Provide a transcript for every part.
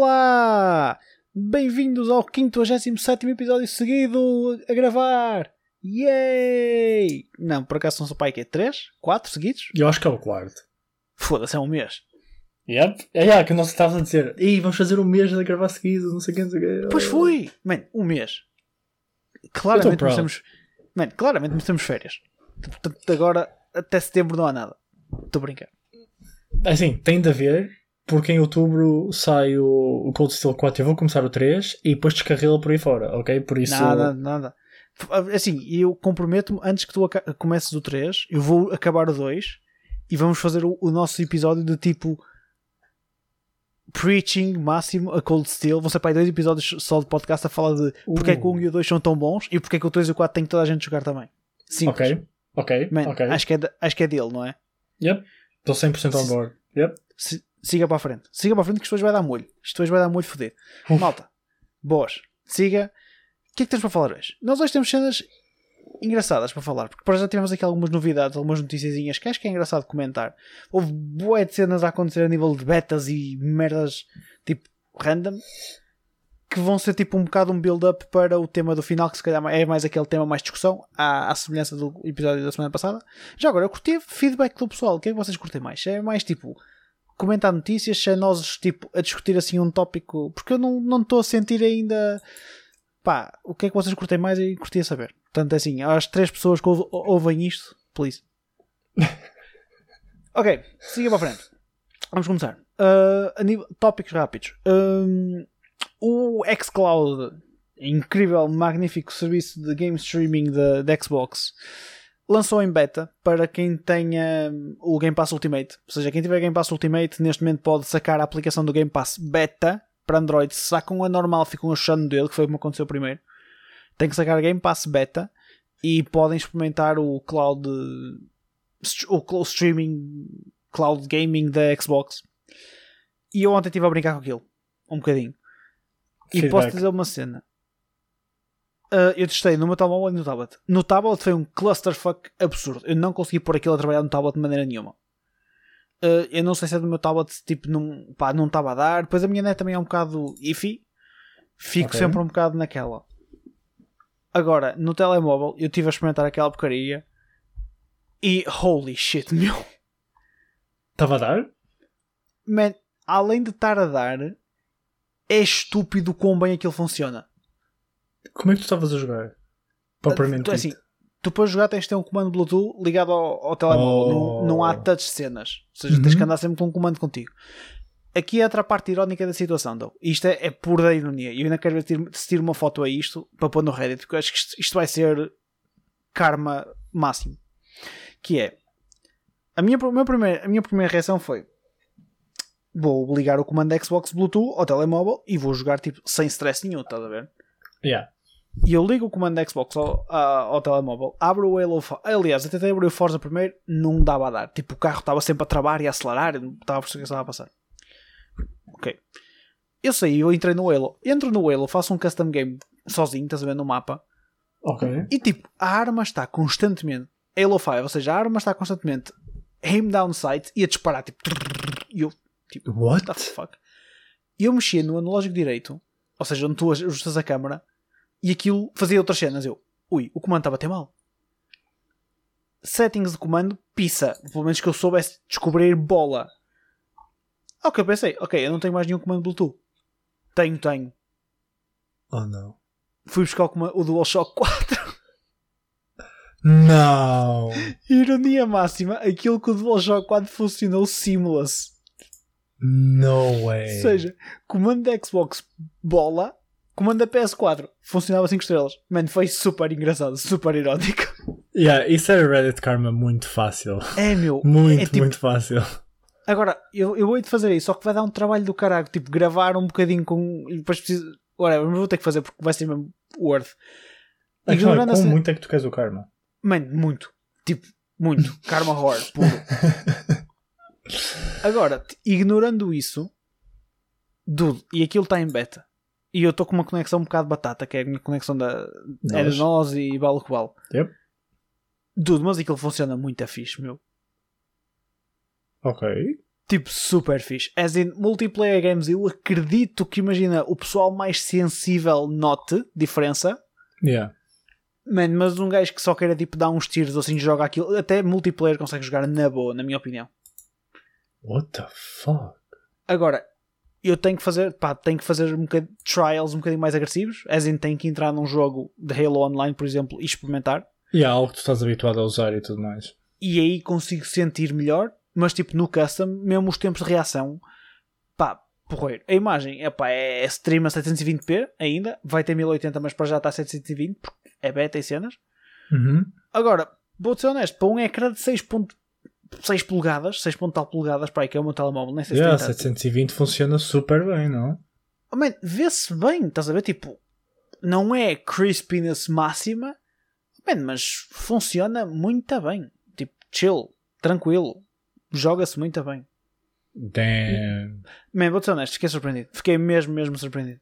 Olá! Bem-vindos ao 57 episódio seguido a gravar! Yay! Não, por acaso não sou pai que é 3? 4 seguidos? Eu acho que é o quarto. Foda-se, é um mês. Yep. É, é que nós estávamos a dizer, Ih, vamos fazer um mês a gravar seguido, não sei quem, não sei. Pois foi! Mano, um mês. Claramente merecemos. Mano, claramente merecemos férias. Portanto, agora até setembro não há nada. Estou a brincar. Assim, tem de haver, porque em outubro sai o, o Cold Steel 4 eu vou começar o 3 e depois descarrila por aí fora, ok? Por isso. Nada, nada. Assim, eu comprometo-me antes que tu comeces o 3, eu vou acabar o 2 e vamos fazer o, o nosso episódio de tipo preaching máximo a Cold Steel. Vão ser para aí dois episódios só de podcast a falar de porque uh. é que o 1 e o 2 são tão bons e porque é que o 3 e o 4 tem que toda a gente jogar também. Simples. Ok, ok, Man, ok. Acho que, é de, acho que é dele, não é? Yep, estou 100% on board. Yep. Se, siga para a frente. Siga para a frente que isto hoje vai dar molho. Isto hoje vai dar molho foder. Malta, boas. Siga. O que é que tens para falar hoje? Nós hoje temos cenas engraçadas para falar, porque para já tivemos aqui algumas novidades, algumas noticiazinhas que acho que é engraçado comentar. Houve boé de cenas a acontecer a nível de betas e merdas tipo random que vão ser tipo um bocado um build-up para o tema do final, que se calhar é mais aquele tema mais discussão, à, à semelhança do episódio da semana passada. Já agora, eu curti feedback do pessoal. O que é que vocês curtem mais? É mais tipo comentar notícias, se é nós tipo a discutir assim um tópico, porque eu não estou a sentir ainda pá, o que é que vocês curtem mais e curtia saber. Portanto, assim, às três pessoas que ouvem isto, please. ok, siga para a frente. Vamos começar. Uh, nível, tópicos rápidos. Um, o xCloud, incrível, magnífico serviço de game streaming da Xbox, lançou em beta para quem tenha o Game Pass Ultimate. Ou seja, quem tiver Game Pass Ultimate neste momento pode sacar a aplicação do Game Pass Beta para Android. Se sacam a normal, ficam achando dele, que foi como aconteceu primeiro tem que sacar Game Pass Beta e podem experimentar o cloud o streaming cloud gaming da Xbox e eu ontem estive a brincar com aquilo um bocadinho e Feedback. posso dizer uma cena uh, eu testei no meu telemóvel e no tablet no tablet foi um clusterfuck absurdo eu não consegui pôr aquilo a trabalhar no tablet de maneira nenhuma uh, eu não sei se é do meu tablet tipo não, pá, não estava a dar depois a minha net também é um bocado iffy fico okay. sempre um bocado naquela Agora, no telemóvel, eu estive a experimentar aquela porcaria e holy shit, meu. Estava a dar? Man, além de estar a dar, é estúpido quão bem aquilo funciona. Como é que tu estavas a jogar? Propriamente. Tu, assim, tu para jogar tens de ter um comando Bluetooth ligado ao, ao telemóvel. Oh. Não, não há touch cenas. Ou seja, uhum. tens que andar sempre com um comando contigo. Aqui é outra parte irónica da situação, though. Isto é, é pura ironia. E eu ainda quero ver se tiro uma foto a isto para pôr no Reddit, porque eu acho que isto, isto vai ser karma máximo. Que é a minha, a minha, primeira, a minha primeira reação foi vou ligar o comando Xbox Bluetooth ao telemóvel e vou jogar tipo sem stress nenhum, estás a ver? Yeah. E eu ligo o comando Xbox ao, ao, ao telemóvel, abro o Halo Aliás, eu tentei abrir o Forza primeiro, não dava a dar. Tipo, o carro estava sempre a travar e a acelerar, não estava a perceber o que estava a passar. Ok. Eu saí, eu entrei no Halo. Entro no Halo, faço um custom game sozinho, estás a ver no mapa. Ok. E tipo, a arma está constantemente. Halo 5, ou seja, a arma está constantemente aim down sight e a disparar tipo. E eu, tipo, what the fuck? E eu mexia no analógico direito, ou seja, onde tu ajustas a câmera, e aquilo fazia outras cenas. Eu, ui, o comando estava a ter mal. Settings de comando, pizza. Pelo menos que eu soubesse descobrir bola. Ok, pensei, ok, eu não tenho mais nenhum comando Bluetooth. Tenho, tenho. Oh não. Fui buscar o, comando, o DualShock 4. Não! Ironia máxima, aquilo que o DualShock 4 funcionou seamless. No way. Ou seja, comando da Xbox bola, comando da PS4 funcionava 5 estrelas. Mano, foi super engraçado, super irónico. Yeah, isso era Reddit Karma muito fácil. É meu. Muito, é, tipo, muito fácil. Agora, eu, eu de fazer isso, só que vai dar um trabalho do caralho, tipo, gravar um bocadinho com. E depois preciso. Whatever, mas vou ter que fazer porque vai ser mesmo worth. Ignorando é, como muito é que tu queres o karma? Mano, muito. Tipo, muito. karma horror, puro. Agora, ignorando isso, dude, e aquilo está em beta. E eu estou com uma conexão um bocado batata, que é a minha conexão da é de nós e Balo Cobal. Yep. Dude, mas aquilo funciona muito a fixe, meu. Ok. Tipo, super fixe. As in, multiplayer games, eu acredito que, imagina, o pessoal mais sensível note diferença. Yeah. Man, mas um gajo que só queira tipo dar uns tiros ou assim joga aquilo, até multiplayer consegue jogar na boa, na minha opinião. What the fuck? Agora, eu tenho que fazer, pá, tenho que fazer um bocadinho, trials um bocadinho mais agressivos, as in tenho que entrar num jogo de Halo Online, por exemplo, e experimentar. E há algo que tu estás habituado a usar e tudo mais. E aí consigo sentir melhor, mas tipo no custom, mesmo os tempos de reação, pá, porreiro. A imagem é pá, é stream a 720p ainda, vai ter 1080, mas para já está a 720, porque é beta e cenas. Uhum. Agora, vou-te ser honesto, para um ecrã de 6.6 polegadas, 6 tal polegadas, para aí que é o meu telemóvel, nem sei se Yeah, tem tanto. 720 funciona super bem, não? Oh, man, vê-se bem, estás a ver? Tipo, não é crispiness máxima, man, mas funciona muito bem. Tipo, chill, tranquilo, joga-se muito bem. Damn. Man, vou ser honesto, fiquei surpreendido. Fiquei mesmo, mesmo surpreendido.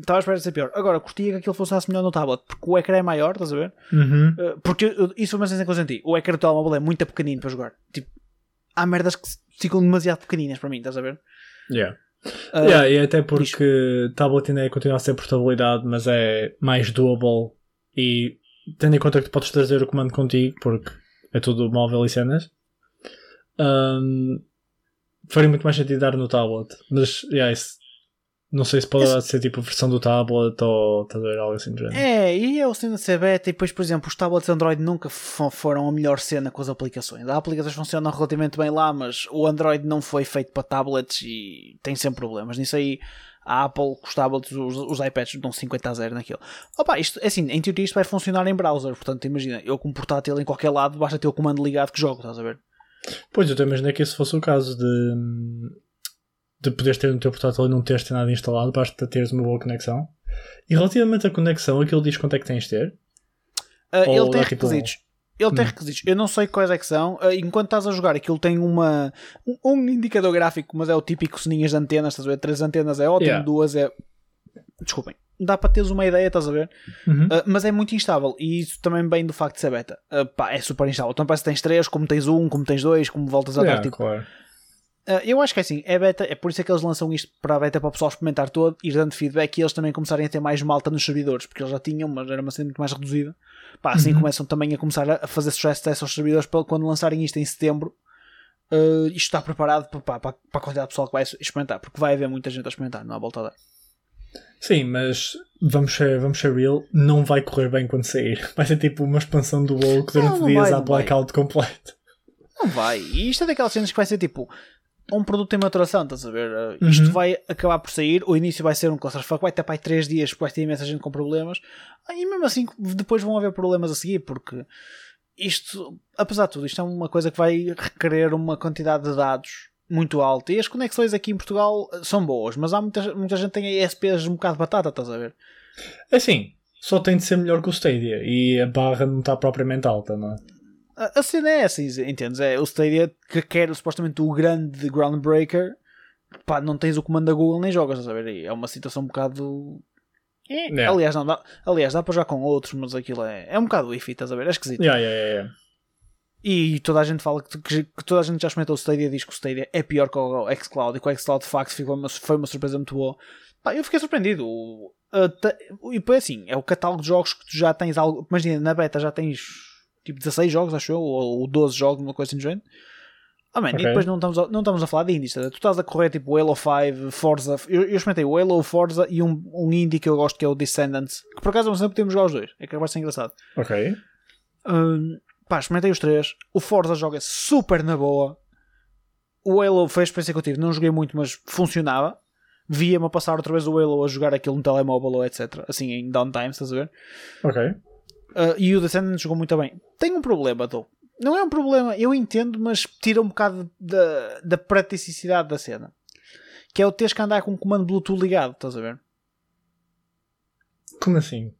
Estava à espera de ser pior. Agora, curtia que aquilo funcionasse melhor no tablet, porque o ecrã é maior, estás a ver? Uhum. Uh, porque eu- isso foi uma sensação que eu senti. O ecrã do telemóvel é muito pequenino para jogar. Tipo, há merdas que ficam demasiado pequeninas para mim, estás a ver? Yeah. Uh, Yeah, e até porque tablet ainda é- continua a ser portabilidade, mas é mais doable e tendo em conta que tu podes trazer o comando contigo, porque é tudo móvel e cenas, hum, faria muito mais sentido dar no tablet. Mas yeah, isso, não sei se pode Esse- ser tipo a versão do tablet ou estás algo assim do género. É, e é o cena de ser beta. E depois, por exemplo, os tablets Android nunca fo- foram a melhor cena com as aplicações. As aplicações funcionam relativamente bem lá, mas o Android não foi feito para tablets e tem sempre problemas. Nisso aí, a Apple, os tablets, os, os iPads dão 50 a 0 naquilo. Opa, isto, é assim, em teoria isto vai funcionar em browser. Portanto, imagina, eu com um portátil em qualquer lado, basta ter o comando ligado que jogo, estás a ver? Pois, eu a imaginar que esse fosse o caso de, de poderes ter no teu portátil e não teres ter nada instalado, basta teres uma boa conexão. E relativamente à conexão, aquilo diz quanto é que tens de ter. Uh, ele tem dá tipo requisitos. Ele tem Hum. requisitos. Eu não sei quais é que são. Uh, enquanto estás a jogar, aquilo tem uma, um, um indicador gráfico, mas é o típico soninhas de antenas. Estás a ver? Três antenas é ótimo, Yeah. duas é. Desculpem. Dá para teres uma ideia, estás a ver? Uhum. Uh, mas é muito instável. E isso também vem do facto de ser beta. Uh, pá, é super instável. Então parece que tens três, como tens um, como tens dois, como voltas a dar. Yeah, Tipo, claro. Uh, eu acho que é assim, é beta, é por isso é que eles lançam isto para a beta para o pessoal experimentar todo, ir dando feedback e eles também começarem a ter mais malta nos servidores, porque eles já tinham, mas era uma cena muito mais reduzida. Pá, assim Uhum. começam também a começar a fazer stress tests aos servidores para quando lançarem isto em setembro. uh, isto está preparado para, para, para a quantidade de pessoal que vai experimentar, porque vai haver muita gente a experimentar, não há volta a dar. Sim, mas vamos ser, vamos ser real, não vai correr bem quando sair. Vai ser tipo uma expansão do WoW que durante Não, não dias vai, há não vai. blackout completo. Não vai. E isto é daquelas cenas que vai ser tipo um produto em maturação, estás a ver? Isto Uhum. vai acabar por sair. O início vai ser um clusterfuck, vai aí 3 dias, porque vai ter imensa gente com problemas. Ah, E mesmo assim, depois vão haver problemas a seguir, porque isto, apesar de tudo, isto é uma coisa que vai requerer uma quantidade de dados muito alta. E as conexões aqui em Portugal uh, são boas, mas há muita, muita gente que tem ESPs um bocado de batata, estás a ver? É Assim, só tem de ser melhor que o Stadia e a barra não está propriamente alta, não é? A, a cena é essa, entendes? É o Stadia que quer supostamente o grande groundbreaker. Pá, não tens o comando da Google nem jogas, estás a ver? E É uma situação um bocado. É. É. Aliás, não dá, aliás, dá para jogar com outros, mas aquilo é, é um bocado iffy, estás a ver? É esquisito. Yeah, yeah, yeah, yeah. E toda a gente fala que, que- que toda a gente já experimentou o Stadia diz que o Stadia é pior que o xCloud e que o xCloud de facto foi uma, foi uma surpresa muito boa. Pá, eu fiquei surpreendido. E depois assim, é o catálogo de jogos que tu já tens algo. Imagina, na beta já tens tipo 16 jogos, acho eu, ou, ou 12 jogos, uma coisa assim do género. Ah, man, Ok. E depois não estamos, a, não estamos a falar de indies, tá? tu estás a correr tipo o Halo 5, Forza. Eu, eu experimentei o Halo, Forza e um, um indie que eu gosto que é o Descendants, que por acaso não sempre podemos jogar os dois, é que vai ser engraçado. Ok. Hum, pá, experimentei os três. O Forza joga super na boa. O Halo foi a experiência que eu tive. Não joguei muito, mas funcionava. Via-me a passar outra vez o Halo a jogar aquilo no telemóvel ou etc. Assim, em downtime, estás a ver? Ok. Uh, e o Descendant jogou muito bem. Tem um problema, though. Não é um problema, eu entendo, mas tira um bocado da, da praticidade da cena. Que é o teres que andar com o comando Bluetooth ligado, estás a ver? Como assim?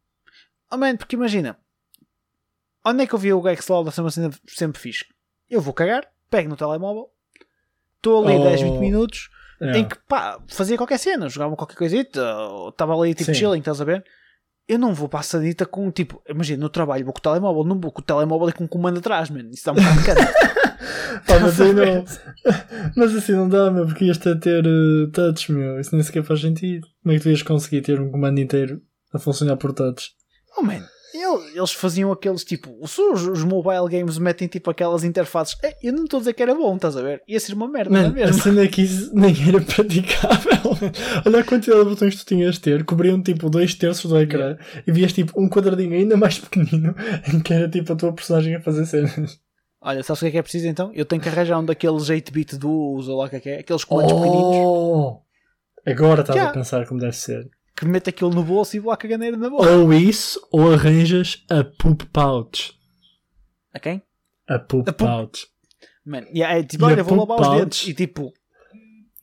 Oh man, porque imagina, onde é que eu vi o Xcloud a ser uma cena sempre fixe? Eu vou cagar, pego no telemóvel, estou ali Oh. 10, 20 minutos, Yeah. em que pá, fazia qualquer cena, jogava qualquer coisita, ou estava ali tipo Sim. chilling, estás a ver? Eu não vou para a sanita com tipo, imagina, no trabalho vou com o telemóvel, não vou com o telemóvel e com o comando atrás, man. Isso dá um bocado de cara. Pá, mas, não, mas assim não dá, meu, porque ias ter, ter uh, touch, meu. Isso nem sequer faz sentido. Como é que tu ias conseguir ter um comando inteiro a funcionar por touch? Oh man, eles faziam aqueles tipo. Os, os mobile games metem tipo aquelas interfaces. É, eu não estou a dizer que era bom, estás a ver? Ia ser uma merda, não é a mesmo? cena é que isso nem era praticável. Olha a quantidade de botões que tu tinhas de ter, cobriam tipo dois terços do ecrã e vias tipo um quadradinho ainda mais pequenino em que era tipo a tua personagem a fazer cenas. Olha, sabes o que é que é preciso então? Eu tenho que arranjar um daqueles 8-bit duos ou lá o que é é, aqueles comandos pequeninos Oh! Agora estás Já. a pensar como deve ser. Que mete aquilo no bolso e vou à caganeira na boca. Ou isso, ou arranjas a poop pouch. A quem? A poop A poop- pouch. Man, yeah, é tipo, E olha, vou lavar os pouch? dentes e tipo,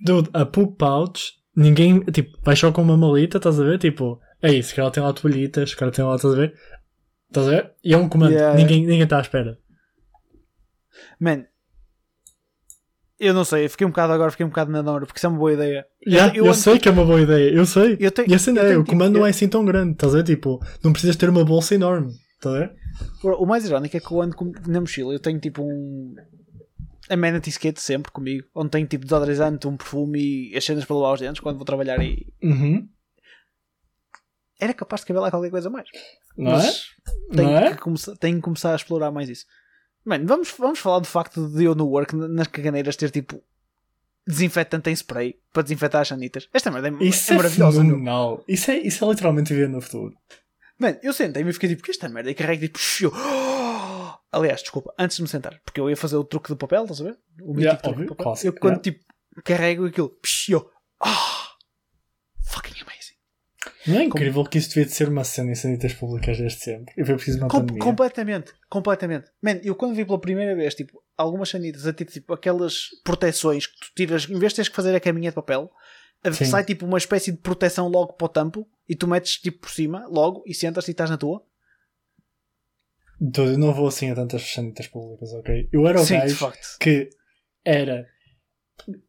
Dude, a poop pouch, ninguém, tipo, vai só com uma malita, estás a ver? Tipo, é isso, que ela tem lá toalhitas, que ela tem lá, estás a ver? Estás a ver? E é um comando, Yeah. ninguém ninguém está à espera. man, eu não sei, eu fiquei um bocado agora, fiquei um bocado na dora, porque isso é uma boa ideia. Yeah, eu eu- sei que é uma boa ideia, eu sei. Eu tenho- e a cena eu é, o comando não é assim tão grande, estás a ver? Tipo, não precisas ter uma bolsa enorme, estás a ver? O mais irónico é que eu ando com- na mochila, eu tenho tipo um amenity kit sempre comigo, onde tenho tipo desodorizante, um perfume e as cenas para lavar os dentes quando vou trabalhar e Uhum. era capaz de caber lá qualquer coisa mais. Não Mas é? tenho, Não é? começar, tenho que começar a explorar mais isso. Mano, vamos, vamos falar do facto de eu no work, nas caganeiras, ter tipo desinfetante em spray para desinfetar as sanitas. Esta merda é, Isso é é, maravilhosa. fenomenal. Isso é, isso é literalmente viver no futuro. Mano, eu sentei-me e fiquei tipo, que esta merda? E carrego tipo, shiu. Aliás, desculpa, antes de me sentar, porque eu ia fazer o truque do papel, estás a ver? O mítico Yeah, truque do papel. clássico, eu quando yeah. tipo carrego aquilo, shiu. Ah, amazing. Não é incrível que isso devia de ser uma cena em sanitas públicas desde sempre? E foi preciso uma Com- pandemia. completamente, completamente. Man, eu quando vi pela primeira vez, tipo, algumas sanitas a ter tipo aquelas proteções que tu tiras, em vez de teres que fazer a caminha de papel, Sim. sai tipo uma espécie de proteção logo para o tampo e tu metes tipo por cima, logo, e sentas e estás na tua. Dude, eu não vou assim a tantas sanitas públicas, ok? Eu era o Sim, gajo que era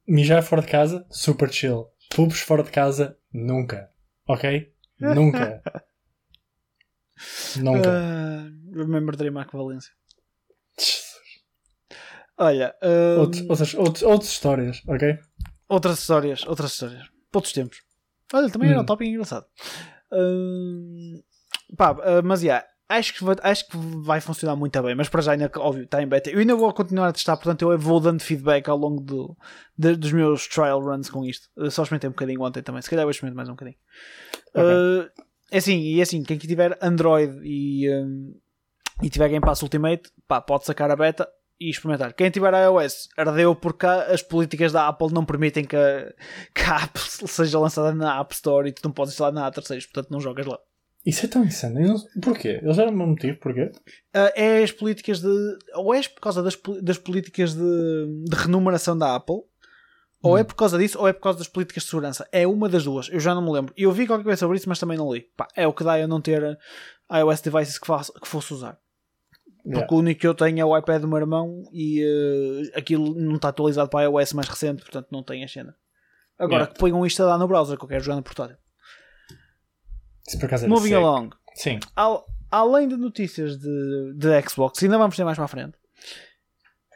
mijar fora de casa, super chill. Pubs fora de casa, nunca. Ok? Nunca. nunca. Ah, remember Dreamac Valência. Olha, Outros- outras, outros, outras histórias, ok? outras histórias, outras histórias. Outros tempos. Olha, também era Hum. um tópico engraçado. Ah, pá, ah, mas yeah, acho que, vai, acho que vai funcionar muito bem, mas para já ainda, óbvio, está em beta. Eu ainda vou continuar a testar, portanto eu vou dando feedback ao longo do, de- dos meus trial runs com isto. Eu só experimentei um bocadinho ontem também, se calhar vou experimentar mais um bocadinho. Ok. Ah, é assim, e é assim, quem tiver Android e, hum, e tiver Game Pass Ultimate, pá, pode sacar a beta e experimentar. Quem tiver iOS, ardeu porque as políticas da Apple não permitem que a, que a app seja lançada na App Store e tu não podes instalar na terceiros, portanto não jogas lá. Isso é tão insano. Não- Porquê? Eles deram-me um motivo, porquê? Ah, é as políticas de. Ou é por causa das, das políticas de, de renumeração da Apple, ou Hum. é por causa disso, ou é por causa das políticas de segurança. É uma das duas. Eu já não me lembro. Eu vi qualquer coisa sobre isso, mas também não li. Pá, é o que dá eu não ter iOS devices que, faço, que fosse usar. Yeah. Porque o único que eu tenho é o iPad do meu irmão e eh, aquilo não está atualizado para a iOS mais recente, portanto não tem a cena. Agora Yeah. que ponham isto a dar no browser, que eu quero jogar no portátil. Se por acaso era Moving along. Sim. Al- além de notícias de, de Xbox, ainda vamos ter mais para a frente.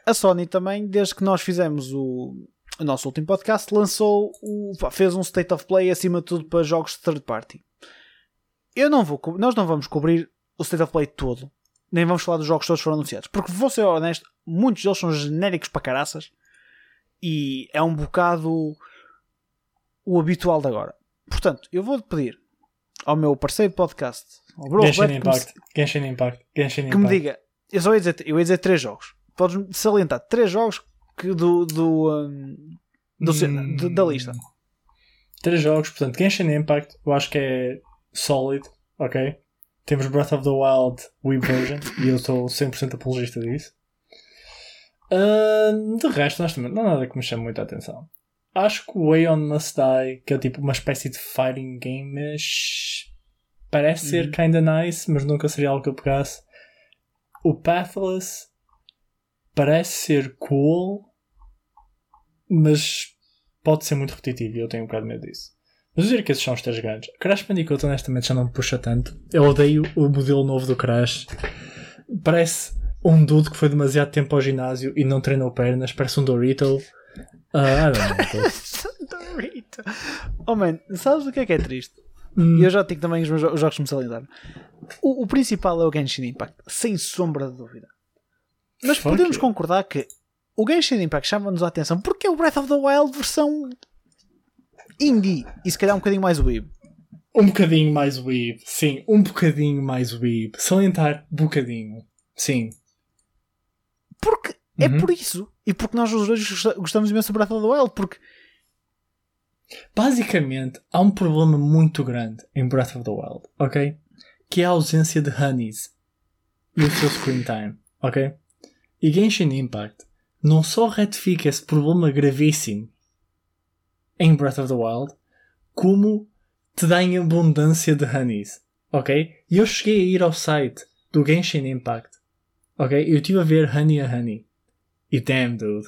A Sony também, desde que nós fizemos o, o nosso último podcast, lançou o, fez um State of Play acima de tudo para jogos de third party. Eu não vou, nós não vamos cobrir o State of Play todo, nem vamos falar dos jogos todos que foram anunciados, porque vou ser honesto, muitos deles são genéricos para caraças e é um bocado o habitual de agora. Portanto, eu vou pedir ao meu parceiro de podcast, ao Bro Genshin Roberto, que me- Impact. Genshin Impact. Genshin que me Impact. diga, eu só ia dizer, eu ia dizer três jogos. Podes salientar três jogos que do, do, um, do Hum. de- da lista. Três jogos, portanto, Genshin Impact, eu acho que é sólido, ok? Temos Breath of the Wild Wii version e eu sou 100% apologista disso. Ahn, de resto, honestamente, não há nada que me chame muito a atenção. Acho que o Way On Must Die, que é tipo uma espécie de fighting game, mas parece ser Uhum. kinda nice, mas nunca seria algo que eu pegasse. O Pathless parece ser cool, mas pode ser muito repetitivo e eu tenho um bocado de medo disso. Mas eu diria que esses são os três grandes. Crash Bandicoot honestamente já não me puxa tanto. Eu odeio o modelo novo do Crash. Parece um dude que foi demasiado tempo ao ginásio e não treinou pernas, parece um Dorito. Ah, I don't know. Dorito. Oh man, sabes o que é que é triste? Hum. E eu já tenho também os, meus, jo- os jogos que me salientaram. O, o principal é o Genshin Impact, sem sombra de dúvida. Mas Fuck podemos yeah. concordar que o Genshin Impact chama-nos a atenção porque é o Breath of the Wild versão indie e se calhar um bocadinho mais weeb. Um bocadinho mais weeb, sim, um bocadinho mais weeb. Salientar bocadinho, sim. Porque é Uhum. por isso. E porque nós os dois gosta- gostamos imenso do Breath of the Wild. Porque Basicamente, há um problema muito grande em Breath of the Wild, ok? Que é a ausência de honeys e o seu screen time, ok? E Genshin Impact não só retifica esse problema gravíssimo em Breath of the Wild, como te dá em abundância de honeys, ok? E eu cheguei a ir ao site do Genshin Impact, ok? Eu estive a ver honey a honey. E damn, dude.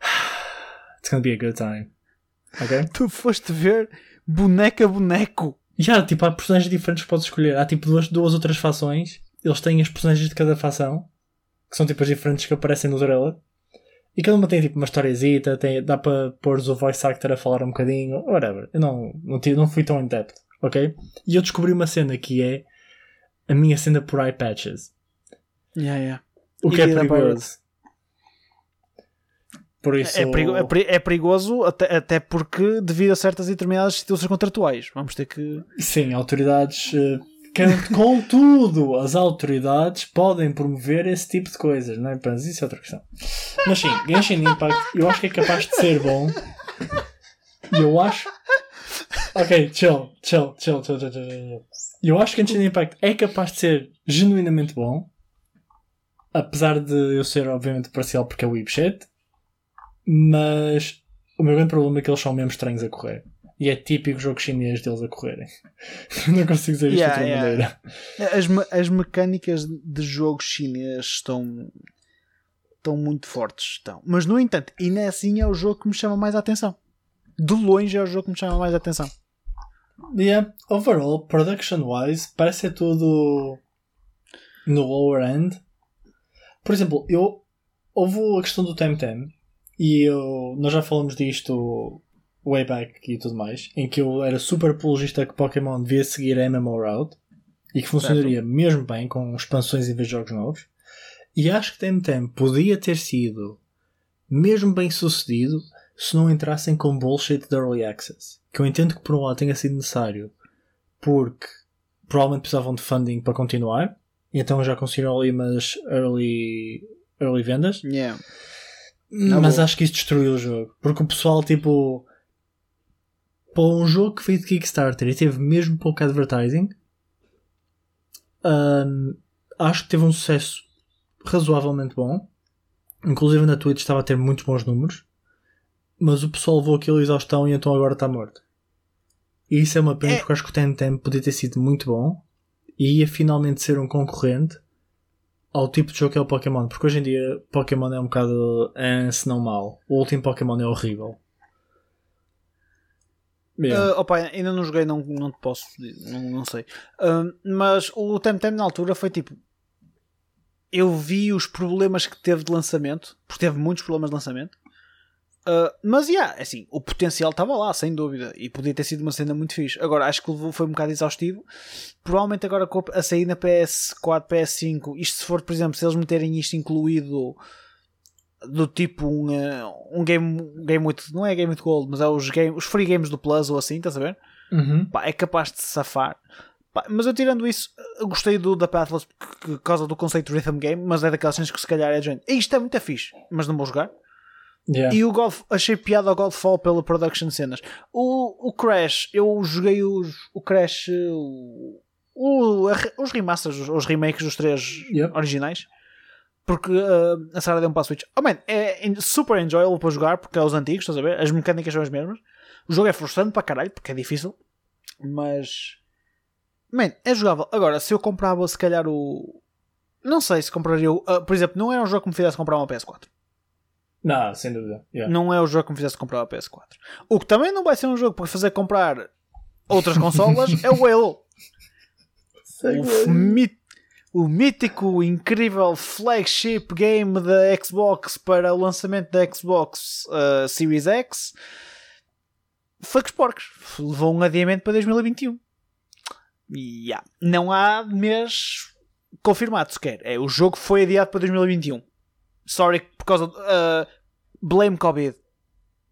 It's gonna be a good time. Ok? tu foste ver boneco a boneco. Já, tipo, há personagens diferentes que podes escolher. Há tipo duas, duas outras fações. Eles têm as personagens de cada fação, que são tipo as diferentes que aparecem no trailer. E cada uma tem tipo uma historiazita, tem, dá para pôr o voice actor a falar um bocadinho, whatever. Eu não, não, tive, não fui tão in depth, ok? E eu descobri uma cena que é a minha cena por eye patches. Yeah, yeah. O que é perigoso. Por isso. É, perigo- é é perigoso até, até porque devido a certas e determinadas situações contratuais. Vamos ter que. Sim, autoridades. eh, que- Contudo, as autoridades podem promover esse tipo de coisas, não é? Mas isso é outra questão. Mas sim, Genshin Impact, eu acho que é capaz de ser bom. E eu acho. Ok, chill, chill, chill, chill, chill, chill. Eu acho que Genshin Impact é capaz de ser genuinamente bom. Apesar de eu ser, obviamente, parcial porque é weeb shit. Mas o meu grande problema é que eles são mesmo estranhos a correr. E é típico jogo chinês deles a correrem. não consigo dizer isto Yeah, de outra yeah. maneira. As, me- as mecânicas de jogo chinês estão. estão muito fortes. Estão. Mas no entanto, ainda assim é o jogo que me chama mais a atenção. De longe é o jogo que me chama mais a atenção. Yeah, overall, production wise, parece ser tudo no lower end. Por exemplo, eu houve a questão do Temtem e eu, nós já falamos disto way back e tudo mais, em que eu era super apologista que Pokémon devia seguir a MMO route e que funcionaria mesmo bem com expansões em vez de jogos novos. E acho que Temtem podia ter sido mesmo bem sucedido se não entrassem com bullshit de Early Access. Que eu entendo que por um lado tenha sido necessário porque provavelmente precisavam de funding para continuar, então já conseguiram ali umas early, early vendas. Yeah. Mas bom. acho que isso destruiu o jogo. Porque o pessoal, tipo, para um jogo que veio de Kickstarter e teve mesmo pouco advertising, hum, acho que teve um sucesso razoavelmente bom. Inclusive na Twitch estava a ter muito bons números. Mas o pessoal levou aquilo à exaustão e então agora está morto. E isso é uma pena É. porque acho que o Temtem podia ter sido muito bom e ia finalmente ser um concorrente ao tipo de jogo que é o Pokémon. Porque hoje em dia Pokémon é um bocado, eh, se não mal. O último Pokémon é horrível. Ah, opa, ainda não joguei, não, não te posso, não, não sei. Ah, mas o Temtem na altura foi tipo. Eu vi os problemas que teve de lançamento, porque teve muitos problemas de lançamento. Ah, mas, yeah, assim, o potencial estava lá, sem dúvida, e podia ter sido uma cena muito fixe. Agora, acho que levou, foi um bocado exaustivo. Provavelmente, agora com a sair na PS4, PS5, isto se for, por exemplo, se eles meterem isto incluído do tipo um, eh, um game, game with, não é game with gold, mas é os, game, os free games do Plus ou assim, estás a ver? Uhum. Pá, é capaz de se safar. Pá, mas eu tirando isso, eu gostei do da Pathless por por causa do conceito de rhythm game, mas é daquelas cenas que se calhar é de gente. Isto é muito fixe, mas não vou jogar. Yeah. E o God, achei piada ao Godfall pela production cenas. O, o Crash, eu joguei os, o Crash, o, o- os remasters, os, os remakes dos três Yep. originais. Porque uh, a Sarah deu um passo Switch. Oh man, é en- super enjoyable para jogar porque é os antigos, estás a ver? As mecânicas são as mesmas. O jogo é frustrante para caralho porque é difícil. Mas. Man, é jogável. Agora, se eu comprava se calhar o. Não sei se compraria o. uh, por exemplo, não era um jogo que me fizesse comprar uma PS4. Não, sem dúvida. Yeah. Não é o jogo que me fizesse comprar uma PS4. O que também não vai ser um jogo para fazer comprar outras consolas é o Halo. O, mi- o mítico, incrível flagship game da Xbox para o lançamento da Xbox uh, Series X, foi que os porcos. Levou um adiamento para 2021. Yeah. Não há mês confirmado sequer. É, o jogo foi adiado para 2021. Sorry, por causa. Uh, blame Covid.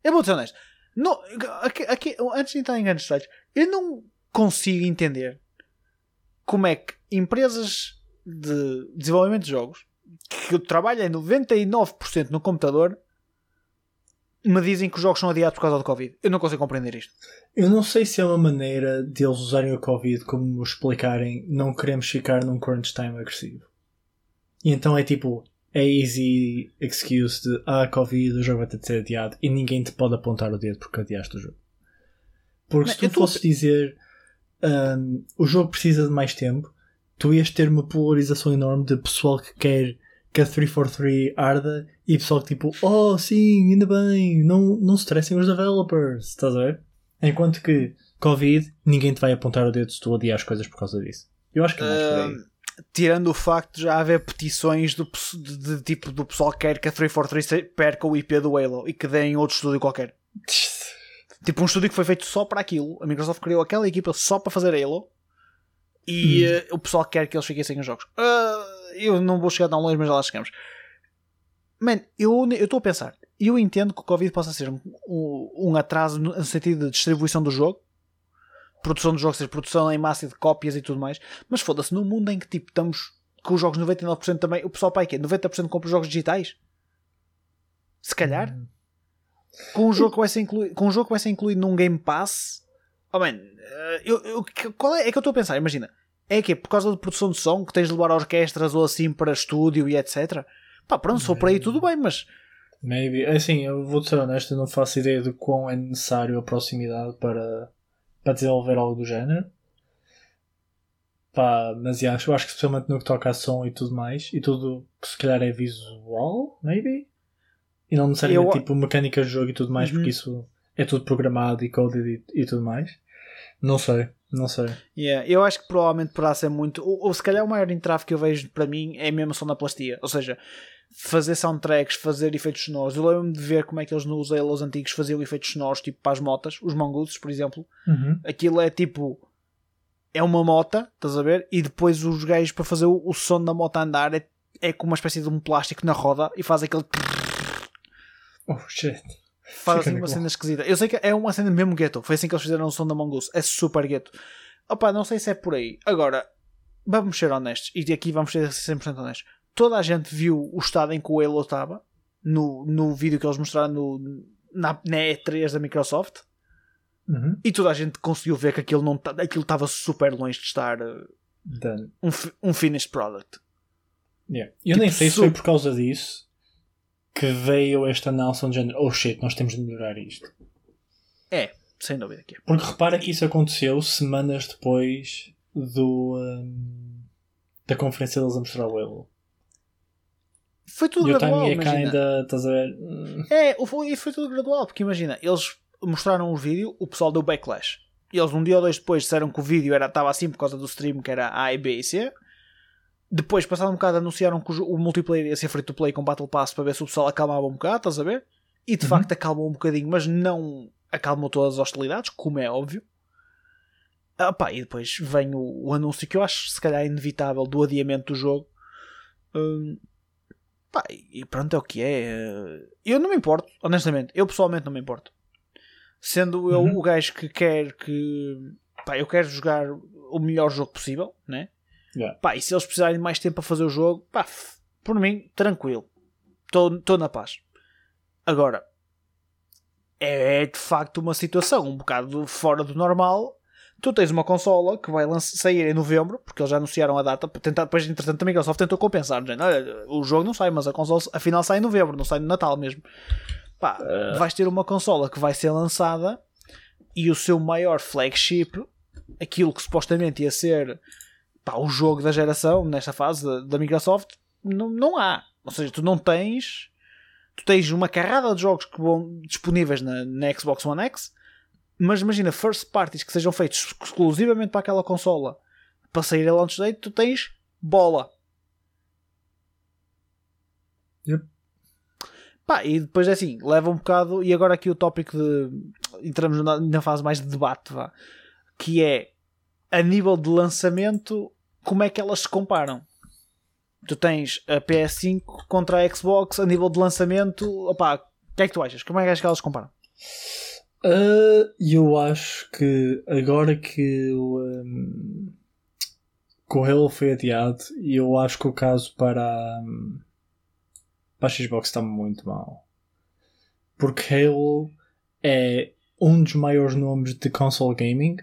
Eu vou ser honesto. Não, aqui, aqui, antes de entrar em grandes detalhes, eu não consigo entender como é que empresas de desenvolvimento de jogos que trabalham 99% no computador me dizem que os jogos são adiados por causa do Covid. Eu não consigo compreender isto. Eu não sei se é uma maneira deles usarem o Covid como explicarem não queremos ficar num crunch time agressivo. E então é tipo, é easy excuse de ah, Covid, o jogo vai ter de ser adiado e ninguém te pode apontar o dedo porque adiaste o jogo. Porque se tu fosses dizer um, o jogo precisa de mais tempo, tu ias ter uma polarização enorme de pessoal que quer que a 343 arda e pessoal que tipo, oh sim, ainda bem, não, não stressem os developers, estás a ver? Enquanto que Covid, ninguém te vai apontar o dedo se tu odiar as coisas por causa disso. Eu acho que é mais por aí. Tirando o facto de já haver petições do, de, de, tipo do pessoal que quer que a 343 perca o IP do Halo e que deem outro estúdio qualquer. tipo um estúdio que foi feito só para aquilo. A Microsoft criou aquela equipa só para fazer Halo e hum. uh, o pessoal quer que eles fiquem sem os jogos. Uh, eu não vou chegar tão longe, mas já lá chegamos. Man, eu estou a pensar. Eu entendo que o Covid possa ser um, um, atraso no sentido de distribuição do jogo, produção do jogo, seja produção em massa de cópias e tudo mais. Mas foda-se, num mundo em que tipo estamos com os jogos 99% também, o pessoal para aí que 90% compra os jogos digitais? Se calhar. Hum. Com um jogo que vai ser incluído, com um jogo que vai ser incluído num Game Pass. Oh man, eh, eu, eu, qual é, é que eu estou a pensar? Imagina, é que por causa da produção de som que tens de levar orquestras ou assim para estúdio e etc. Pá, pronto, se for por aí tudo bem, mas. Maybe. É assim, eu vou ser honesto, eu não faço ideia de quão é necessário a proximidade para, para desenvolver algo do género. Pá, mas yeah, eu acho que especialmente no que toca a som e tudo mais, e tudo que se calhar é visual, maybe? E não necessariamente eu... tipo mecânica de jogo e tudo mais, uhum. porque isso é tudo programado e coded e, e tudo mais. Não sei, não sei. Yeah, eu acho que provavelmente poderá ser muito. Ou, ou se calhar o maior entrave que eu vejo para mim é mesmo sonoplastia. Ou seja, fazer soundtracks, fazer efeitos sonoros. Eu lembro-me de ver como é que eles nos Halos antigos faziam efeitos sonoros, tipo para as motas, os mongooses, por exemplo. Uhum. Aquilo é tipo. É uma mota, estás a ver? E depois os gajos para fazer o, o som da moto andar é, é com uma espécie de um plástico na roda e faz aquele. Oh shit. Faz assim uma cena esquisita. Eu sei que é uma cena mesmo gueto. Foi assim que eles fizeram o som da Mongoose. É super gueto. Opa, não sei se é por aí. Agora, vamos ser honestos. E aqui vamos ser 100% honestos. Toda a gente viu o estado em que o Halo estava. No, no vídeo que eles mostraram no, na, na E3 da Microsoft. Uhum. E toda a gente conseguiu ver que aquilo, não, aquilo estava super longe de estar uh, um, um finished product. Yeah. Eu tipo, nem sei se foi por causa disso que veio esta análise de género, oh shit, nós temos de melhorar isto. É, sem dúvida que é. Porque repara que isso aconteceu semanas depois do um, da conferência deles a mostrar o Halo. Foi tudo e gradual, time é ainda, estás a ver? É, foi, foi tudo gradual, porque imagina, eles mostraram o vídeo, o pessoal deu backlash. E eles um dia ou dois depois disseram que o vídeo era, estava assim por causa do stream que era A, B e C. Depois, passado um bocado, anunciaram que o, multiplayer ia ser free to play com Battle Pass para ver se o pessoal acalmava um bocado, estás a ver? E de uhum. facto acalmou um bocadinho, mas não acalmou todas as hostilidades, como é óbvio. Ah, pá, e depois vem o, o, anúncio que eu acho se calhar inevitável do adiamento do jogo. Hum, pá, e pronto, é o que é. Eu não me importo, honestamente. Eu pessoalmente não me importo. Sendo eu uhum. o gajo que quer que. Pá, eu quero jogar o melhor jogo possível, né? Yeah. Pá, e se eles precisarem de mais tempo para fazer o jogo, pá, por mim, tranquilo. Estou na paz. Agora, é, é de facto uma situação um bocado fora do normal. Tu tens uma consola que vai sair em novembro, porque eles já anunciaram a data. Tentar, depois, entretanto, a Microsoft tentou compensar. Gente, olha, o jogo não sai, mas a consola afinal sai em novembro, não sai no Natal mesmo. Pá, uh... vais ter uma consola que vai ser lançada e o seu maior flagship, aquilo que supostamente ia ser pá, o jogo da geração nesta fase da, da Microsoft não, não há. Ou seja, tu não tens. Tu tens uma carrada de jogos que vão disponíveis na, na Xbox One X, mas imagina first parties que sejam feitos exclusivamente para aquela consola para sair a launch date, tu tens bola. Yep. Pá, e depois é assim, leva um bocado, e agora aqui o tópico de. entramos na, na fase mais de debate, vá, que é a nível de lançamento, como é que elas se comparam? Tu tens a PS5 contra a Xbox a nível de lançamento, opá, o que é que tu achas? Como é que achas que elas se comparam? Uh, eu acho que agora que o, um, Halo foi adiado, eu acho que o caso para, um, para a Xbox está muito mal. Porque Halo é um dos maiores nomes de console gaming,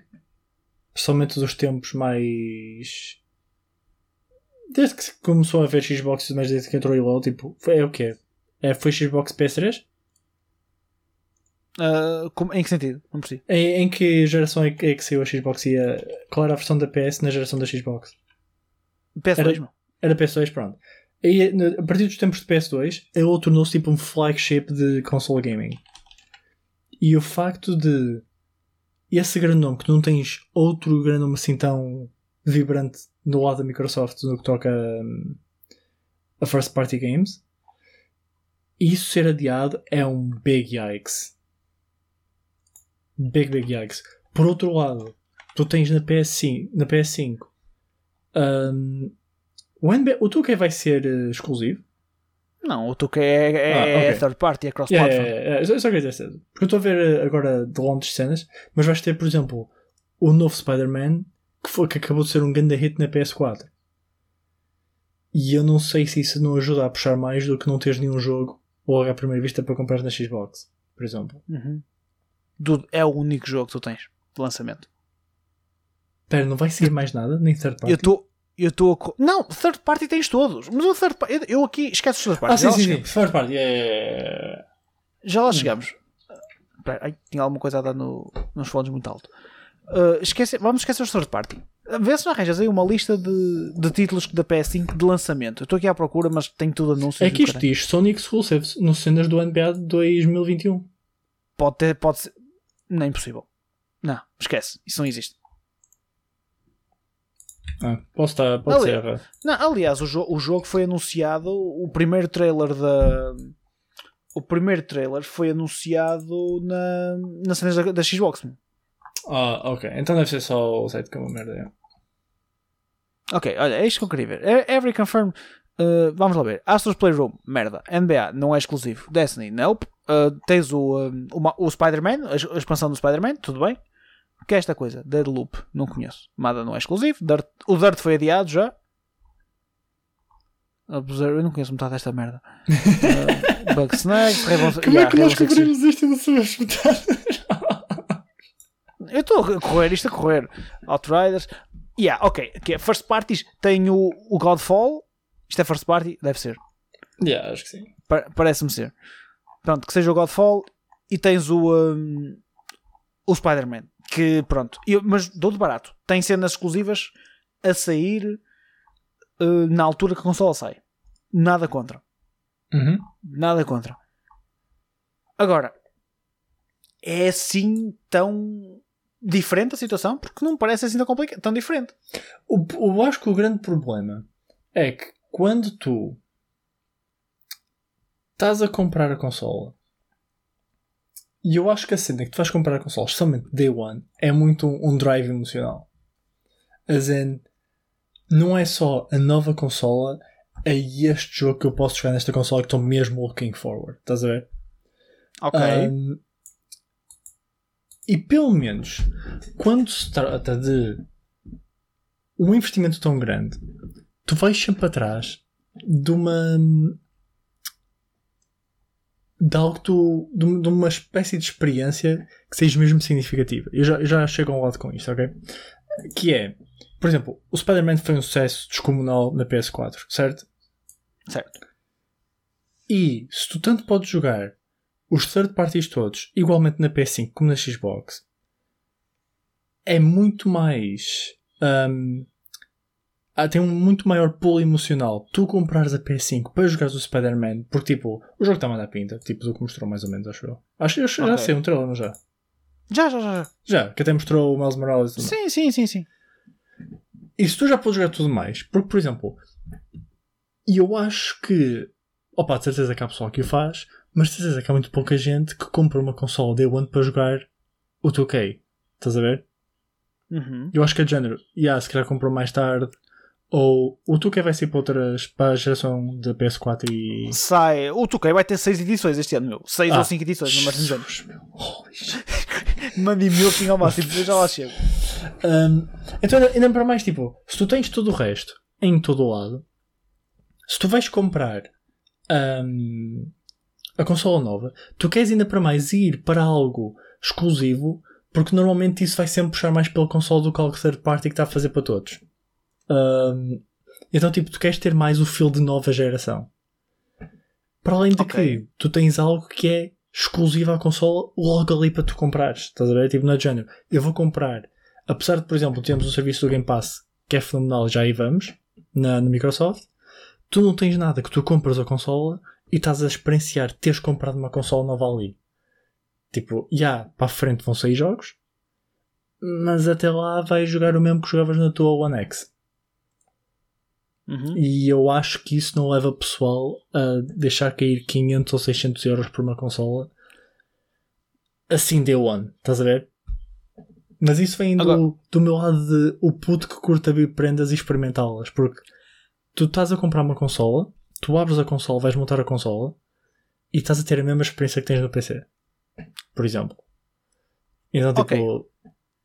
principalmente dos tempos mais. Desde que começou a ver Xbox, mas desde que entrou o tipo, é o quê? É, foi Xbox PS3? Uh, como- em que sentido? Não percebi. Em, em que geração é que, é que saiu a Xbox e a, qual era a versão da PS na geração da Xbox? PS2, Era- meu. Era PS2, pronto. E a partir dos tempos de PS2, ele tornou-se tipo um flagship de console gaming. E o facto de esse grande nome, que não tens outro grande nome assim tão vibrante do lado da Microsoft no que toca hum, a first party games, isso ser adiado é um big yikes. Big, big yikes. Por outro lado, tu tens na PS5, na PS5 hum, o, NBA, o 2K vai ser eh, exclusivo? Não, o 2K é, é, Ah, ok. é third party, é Yeah, cross-platform. yeah, yeah. Eu só queria dizer. Porque eu estou a ver eh, agora de longe cenas, mas vais ter, por exemplo, o novo Spider-Man que, foi, que acabou de ser um grande hit na PS4. E eu não sei se isso não ajuda a puxar mais do que não teres nenhum jogo logo à primeira vista para comprar na Xbox, por exemplo. Uhum. Dude, é o único jogo que tu tens de lançamento. Espera, não vai sair mais nada, nem third party? Eu estou. Eu estou a. Não, third party tens todos. Mas o third party. Eu, aqui esqueço os third Ah, parties. sim, sim, sim. Third party, yeah, yeah, yeah. já lá chegamos. Espera, ai, tinha alguma coisa a dar no, nos fones muito alto. Uh, esquece, vamos esquecer os third party. Vê se não arranjas aí uma lista de, de títulos da PS5 de lançamento. Eu estou aqui à procura, mas tem tudo anúncios. É que isto diz Sony Exclusives no cenas do NBA de 2021. Pode ter, pode ser. Não é impossível. Não, esquece. Isso não existe. Ah, posso estar, pode Ali. ser errado. Não, aliás, o, jo- o jogo foi anunciado. O primeiro trailer da. O primeiro trailer foi anunciado na, na cena da, da Xbox. Ah, ok. Então deve ser só o site que é uma merda. é. Ok, olha, é isto que eu queria ver. E- Every confirm. Uh, vamos lá ver. Astro's Playroom, merda. NBA, não é exclusivo. Destiny, nope. Uh, tens o, um, o, ma- o Spider-Man, a, expansão do Spider-Man, tudo bem. O que é esta coisa? Deadloop, não conheço. Mada não é exclusivo. Dirt- o Dirt foi adiado já. Observe, eu não conheço metade desta merda. Uh, Bug Snacks, Rainbow, Como é yeah, que nós cobrimos isto e não sabemos metade? Eu estou a correr isto a correr. Outriders. Yeah, ok. É first parties. Tem o, o Godfall. Isto é first party? Deve ser. yeah, acho que sim. Pa- Parece-me ser. Pronto, que seja o Godfall. E tens o. um, o Spider-Man. Que pronto. Eu- mas dou de barato. Tem cenas exclusivas a sair uh, na altura que a consola sai. Nada contra. Uhum. Nada contra. Agora, é assim tão diferente a situação? Porque não parece assim tão complicado, tão diferente. O, eu acho que o grande problema é que quando tu estás a comprar a consola e eu acho que a cena que tu vais comprar a consola, especialmente Day One, é muito um, um drive emocional. As in, não é só a nova consola, é este jogo que eu posso jogar nesta consola que estou mesmo looking forward. Estás a ver? Ok. Um, e pelo menos quando se trata de um investimento tão grande, tu vais sempre atrás de uma de algo que tu, de, uma- espécie de experiência que seja mesmo significativa. Eu já, eu já chego a um lado com isto, ok? Que é, por exemplo, o Spider-Man foi um sucesso descomunal na PS4, certo? certo. E se tu tanto podes jogar os third parties todos igualmente na PS5 como na Xbox, é muito mais. hum, ah, tem um muito maior pulo emocional tu comprares a PS5 para jogares o Spider-Man, porque tipo, o jogo está a mandar pinta, tipo do que mostrou mais ou menos, acho eu. Acho que eu já sei um trailer, não já? Já, já, já. já. Que até mostrou o Miles Morales. Sim, sim, sim, sim. E se tu já podes jogar tudo mais, porque, por exemplo, eu acho que, opa, de certeza que há pessoal que o faz, mas de certeza que há muito pouca gente que compra uma consola Day One para jogar o 2K. Estás a ver? Uhum. Eu acho que é de género. E yeah, se calhar comprou mais tarde. Ou o 2K vai ser para outras. para a geração da PS4 e. Sai. O 2K vai ter 6 edições este ano, meu. 6 Ah, ou 5 edições, no máximo de anos. Shit. Mande milking ao máximo, eu já lá chego. Um, então, ainda- ainda para mais, tipo, se tu tens todo o resto em todo o lado, se tu vais comprar um, a consola nova, tu queres ainda para mais ir para algo exclusivo, porque normalmente isso vai sempre puxar mais pela consola do que algo third party que está a fazer para todos. Um, então, tipo, tu queres ter mais o feel de nova geração. Para além de Ok. que tu tens algo que é exclusivo à consola logo ali para tu comprares. Estás a ver? Tipo, de género. Eu vou comprar apesar de, por exemplo, termos o serviço do Game Pass que é fenomenal, já aí vamos, na, na Microsoft, tu não tens nada que tu compras a consola e estás a experienciar teres comprado uma consola nova ali. Tipo, já, para a frente vão sair jogos, mas até lá vais jogar o mesmo que jogavas na tua One X. Uhum. E eu acho que isso não leva pessoal a deixar cair 500 ou 600 euros por uma consola assim day one, estás a ver? Mas isso vem do, Agora- do meu lado de o puto que curta abrir prendas e experimentá-las, porque tu estás a comprar uma consola, tu abres a consola, vais montar a consola e estás a ter a mesma experiência que tens no PC, por exemplo. Então, tipo, Ok.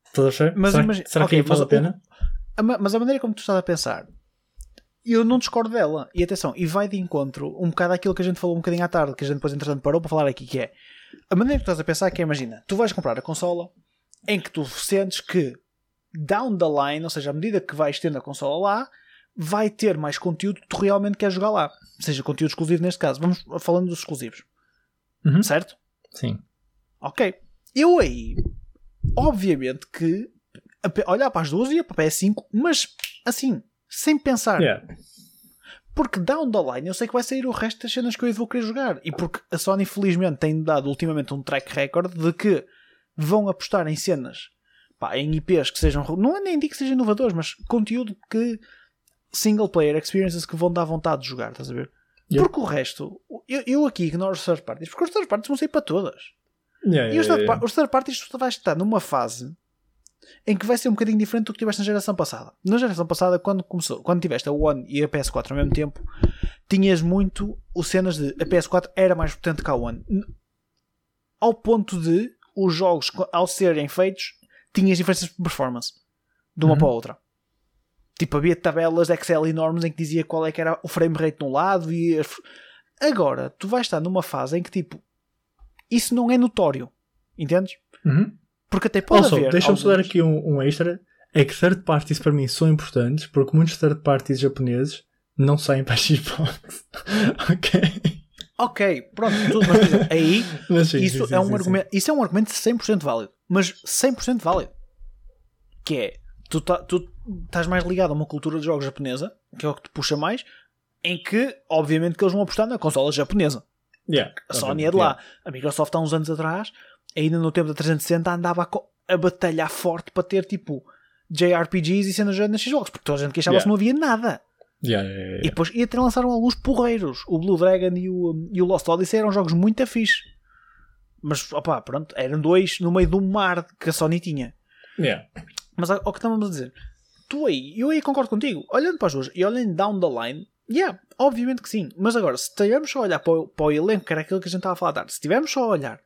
estás a ver? Mas será, imagina- será ok, que aí vale mas a pena? A ma- Mas a maneira como tu estás a pensar, eu não discordo dela. E atenção, e vai de encontro um bocado àquilo que a gente falou um bocadinho à tarde, que a gente depois entretanto parou para falar aqui, que é a maneira que tu estás a pensar é que é, imagina, tu vais comprar a consola em que tu sentes que down the line, ou seja, à medida que vais tendo a consola lá, vai ter mais conteúdo que tu realmente queres jogar lá. Seja conteúdo exclusivo neste caso. Vamos falando dos exclusivos. Uhum. Certo? Sim. Ok. Eu aí, obviamente que olhar para as duas e para a PS5, mas assim, sem pensar. Yeah. Porque down the line eu sei que vai sair o resto das cenas que eu vou querer jogar. E porque a Sony felizmente tem dado ultimamente um track record de que vão apostar em cenas, pá, em IPs que sejam, não é nem digo que sejam inovadores, mas conteúdo que single player experiences que vão dar vontade de jogar, estás a ver? Yep. Porque o resto, eu, eu aqui ignoro os third parties, porque os third parties vão sair para todas. Yeah, E os yeah, third, yeah. os third parties tu vais estar numa fase em que vai ser um bocadinho diferente do que tiveste na geração passada. Na geração passada, quando começou, quando tiveste a One e a PS4 ao mesmo tempo, tinhas muito o cenas de a PS4 era mais potente que a One. Ao ponto de os jogos, ao serem feitos, tinhas diferenças de performance de uma Uhum. para a outra. Tipo, havia tabelas de Excel enormes em que dizia qual é que era o frame rate de um lado e agora tu vais estar numa fase em que tipo isso não é notório. Entendes? Uhum. Porque até pode Also, haver. deixa-me só dar aqui um, um extra. É que third parties para mim são importantes porque muitos third parties japoneses não saem para a Xbox. ok? Ok, pronto, tudo, mas exemplo, aí Mas sim, isso, sim, é um sim, argumento, isso é um argumento 100% válido. Mas 100% válido. Que é, tu, tá- tu estás mais ligado a uma cultura de jogos japonesa, que é o que te puxa mais, em que, obviamente, que eles vão apostar na consola japonesa. Yeah, A Sony é de lá. yeah. A Microsoft há uns anos atrás, ainda no tempo da 360, andava a, a batalhar forte para ter tipo JRPGs e cenas já nesses jogos, porque toda a gente queixava-se Yeah. não havia nada. Yeah, yeah, yeah, E depois e até lançaram alguns porreiros. O Blue Dragon e o, e o Lost Odyssey eram jogos muito fixe. Mas, opá, pronto, eram dois no meio do mar que a Sony tinha. Mas ao que estávamos a dizer, tu aí, eu aí concordo contigo, olhando para as duas e olhando down the line, yeah, obviamente que sim. Mas agora, se estivermos só a olhar para o, para o elenco, que era aquilo que a gente estava a falar, tarde, se estivermos só a olhar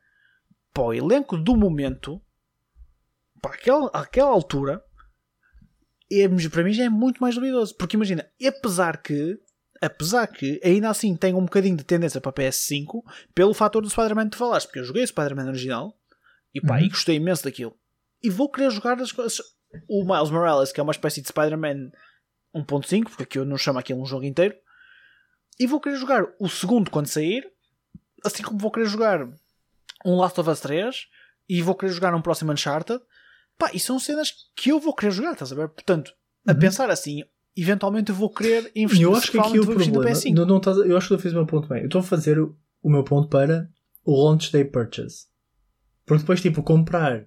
para o elenco do momento, para aquela, aquela altura, é, para mim já é muito mais duvidoso. Porque imagina, apesar que, apesar que ainda assim tem um bocadinho de tendência para PS5, pelo fator do Spider-Man que tu falaste, porque eu joguei o Spider-Man original e pá, Uhum. e gostei imenso daquilo. E vou querer jogar as coisas. O Miles Morales, que é uma espécie de Spider-Man 1.5, porque aqui eu não chamo aquilo um jogo inteiro. E vou querer jogar o segundo quando sair, assim como vou querer jogar um Last of Us 3 e vou querer jogar um próximo Uncharted. Pá, e são cenas que eu vou querer jogar, estás a ver? Portanto, a Uhum. pensar assim, eventualmente eu vou querer investir eu acho que aqui o investir no problema. PS5. Não, não estás eu acho que eu fiz o meu ponto bem. Eu estou a fazer o, o meu ponto para o launch day purchase. Porque depois, tipo, comprar.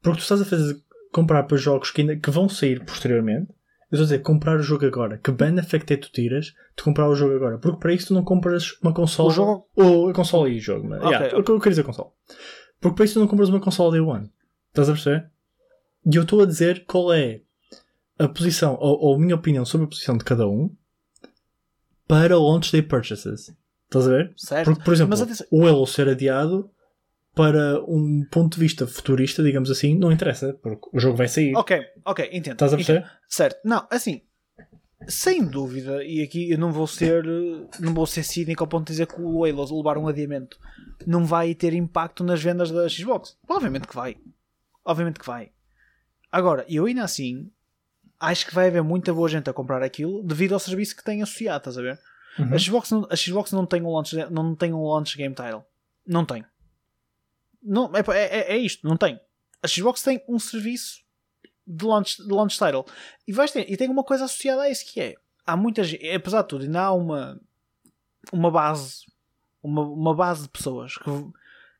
Porque tu estás a fazer comprar para jogos que, ainda, que vão sair posteriormente. Eu estou a dizer, comprar o jogo agora. Que benefit é que tu tiras de comprar o jogo agora? Porque para isso tu não compras uma consola. O jogo- Ou a consola e o jogo. Mas, Ok, yeah, ok. Eu queria dizer consola. Porque para isso tu não compras uma consola day one. Estás a perceber? E eu estou a dizer qual é a posição, ou, ou a minha opinião sobre a posição de cada um para launch day purchases. Estás a ver? Certo. Porque, por exemplo, Mas o Halo ser adiado para um ponto de vista futurista, digamos assim, não interessa, porque o jogo vai sair. Ok, ok, entendo. Estás a perceber? Certo. Não, assim, sem dúvida, e aqui eu não vou ser não vou ser cínico ao ponto de dizer que o Halo levar um adiamento não vai ter impacto nas vendas da Xbox. Obviamente que vai. Obviamente que vai. Agora, eu ainda assim acho que vai haver muita boa gente a comprar aquilo devido ao serviço que tem associado, estás a ver? Uhum. A, Xbox a Xbox não tem um launch, não tem um launch game title. Não tem. Não, é, é, é isto, não tem. A Xbox tem um serviço de launch, de launch title. E, vais ter, e tem uma coisa associada a isso que é. Há muita gente, apesar de tudo, ainda há uma, uma base, uma, uma base de pessoas que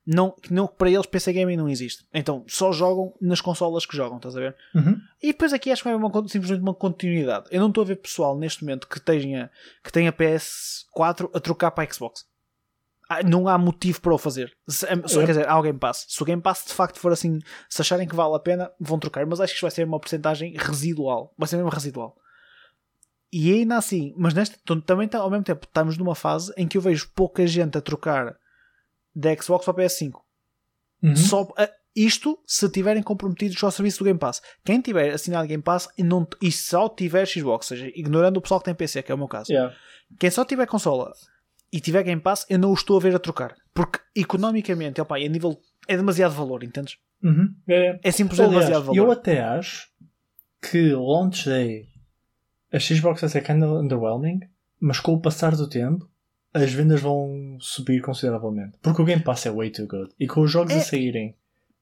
não, que não, para eles PC Gaming não existe. Então só jogam nas consolas que jogam, estás a ver? Uhum. E depois aqui acho que haver uma, simplesmente uma continuidade. Eu não estou a ver pessoal neste momento que tenha, que tenha PS4 a trocar para a Xbox. Ah, Não há motivo para o fazer. Se, só, É. Quer dizer, há o Game Pass. Se o Game Pass de facto for assim, se acharem que vale a pena, vão trocar. Mas acho que isto vai ser uma porcentagem residual. Vai ser mesmo residual. E ainda assim, mas nesta, também tá- ao mesmo tempo estamos numa fase em que eu vejo pouca gente a trocar da Xbox para a PS5. Uhum. Só, a- isto se tiverem comprometidos ao serviço do Game Pass. Quem tiver assinado Game Pass e, não, e só tiver Xbox, ou seja, ignorando o pessoal que tem PC, que é o meu caso, Yeah. quem só tiver consola e tiver Game Pass, eu não o estou a ver a trocar. Porque economicamente, opa, é, nível, é demasiado valor, entendes? Uhum. É. É simplesmente Aliás, demasiado valor. eu até acho que launch day a Xbox vai ser kinda underwhelming, mas com o passar do tempo as vendas vão subir consideravelmente. Porque o Game Pass é way too good. E com os jogos É. a saírem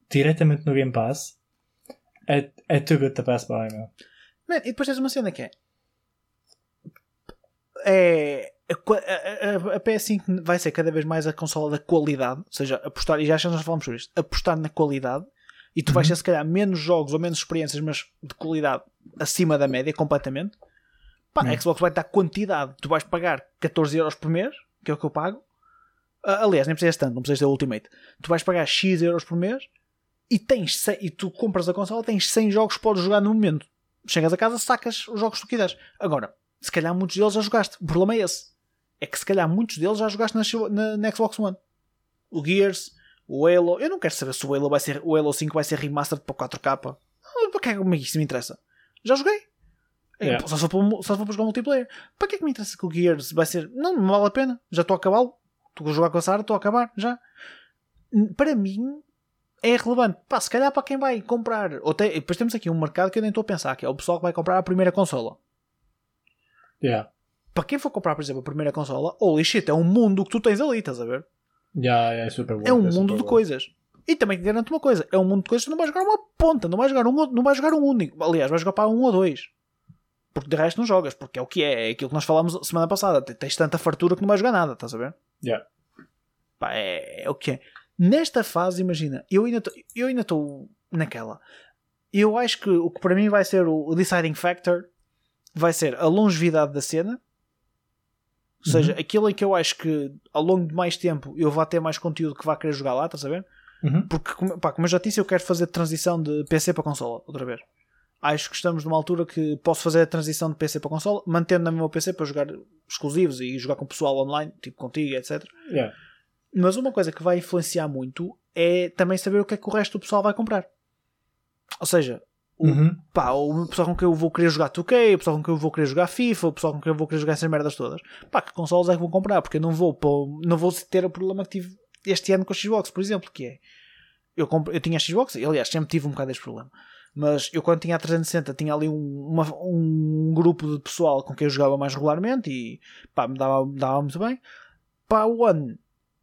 diretamente no Game Pass é, é too good to pass by, meu. Man, e depois tens uma cena que é. É. A, a- a- a PS5 vai ser cada vez mais a consola da qualidade, ou seja, apostar, e já nós falamos sobre isto, apostar na qualidade, e tu vais ter se calhar menos jogos ou menos experiências, mas de qualidade acima da média, completamente. Pá, a Hum. Xbox vai dar quantidade, tu vais pagar 14 euros por mês, que é o que eu pago. Ah, aliás, nem precisas tanto, não precisas ter Ultimate. Tu vais pagar X euros por mês e tens 100 e tu compras a consola, tens 100 jogos que podes jogar no momento. Chegas a casa, sacas os jogos que tu quiseres. Agora, se calhar muitos deles já jogaste. O problema é esse. É que se calhar muitos deles já jogaste na, Xbox- na, na Xbox One. O Gears, o Halo. Eu não quero saber se o Halo, vai ser, o Halo 5 vai ser remastered para 4K. Ah, Para que é que isso me interessa? Já joguei. Yeah. Só, se for só se para jogar multiplayer. Para que é que me interessa que o Gears vai ser. Não, não vale a pena. Já estou a acabá-lo. Estou a jogar com a Sara, estou a acabar. Já. Para mim, é relevante. Pá, se calhar para quem vai comprar. Ou tem- depois temos aqui um mercado que eu nem estou a pensar, que é o pessoal que vai comprar a primeira consola. Yeah. Para quem for comprar, por exemplo, a primeira consola, holy shit, é um mundo que tu tens ali, estás a ver? Yeah, yeah, é super bom. É um super mundo de bom. coisas. E também te garanto uma coisa: é um mundo de coisas que tu não vais jogar uma ponta, não vais jogar um, não vais jogar um único. Aliás, vais jogar para um ou dois. Porque de resto não jogas, porque é o que é, é aquilo que nós falámos semana passada. Tens tanta fartura que não vais jogar nada, estás a ver? Yeah. Pá, é, é o que é. Nesta fase, imagina, eu ainda estou naquela. Eu acho que o que para mim vai ser o deciding factor vai ser a longevidade da cena. Ou seja, aquilo em que eu acho que ao longo de mais tempo eu vou ter mais conteúdo que vá querer jogar lá, estás a ver? Uhum. Porque, como, pá, como eu já disse, eu quero fazer transição de PC para consola, outra vez. Acho que estamos numa altura que posso fazer a transição de PC para consola, mantendo na meu PC para jogar exclusivos e jogar com pessoal online, tipo contigo, etc. Yeah. Mas uma coisa que vai influenciar muito é também saber o que é que o resto do pessoal vai comprar. Ou seja, o, Uhum. pá, o pessoal com quem eu vou querer jogar 2K, o pessoal com quem eu vou querer jogar FIFA, o pessoal com quem eu vou querer jogar essas merdas todas. Pá, que consoles é que vão comprar? Porque eu não vou, pô, não vou ter o problema que tive este ano com a Xbox, por exemplo, que é eu, compre, eu tinha a Xbox, e, aliás, sempre tive um bocado deste problema. Mas eu quando tinha a 360 tinha ali um, uma- um grupo de pessoal com quem eu jogava mais regularmente e pá, me dava, dava muito bem. Pá, o One,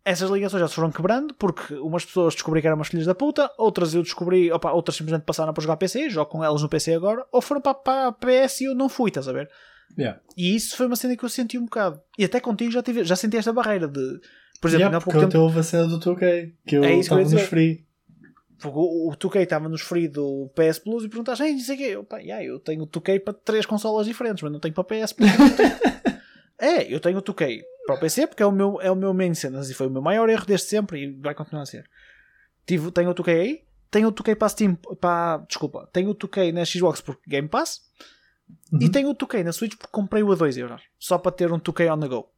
essas ligações já se foram quebrando porque umas pessoas descobri que eram umas filhas da puta, outras eu descobri, opa, outras simplesmente passaram para jogar PC, jogo com elas no PC agora, ou foram para, para a PS e eu não fui, estás a ver? Yeah. E isso foi uma cena que eu senti um bocado. E até contigo já, tive, já senti esta barreira de, por exemplo, Yeah, há porque tempo. houve a cena do 2K, que eu É estava nos free. Porque o, o 2K estava nos free do PS Plus e perguntaste, ei, não sei o quê. Eu, pá, yeah, eu tenho o 2K para três consolas diferentes, mas não tenho para PS Plus. é, eu tenho o 2K para o PC porque é o meu, é o meu main cenas e foi o meu maior erro desde sempre e vai continuar a ser. Tive, tenho o 2K aí, tenho o 2K para Steam, para, desculpa, tenho o 2K na Xbox porque Game Pass Uhum. e tenho o 2K na Switch porque comprei-o a 2 euros só para ter um 2K on the go.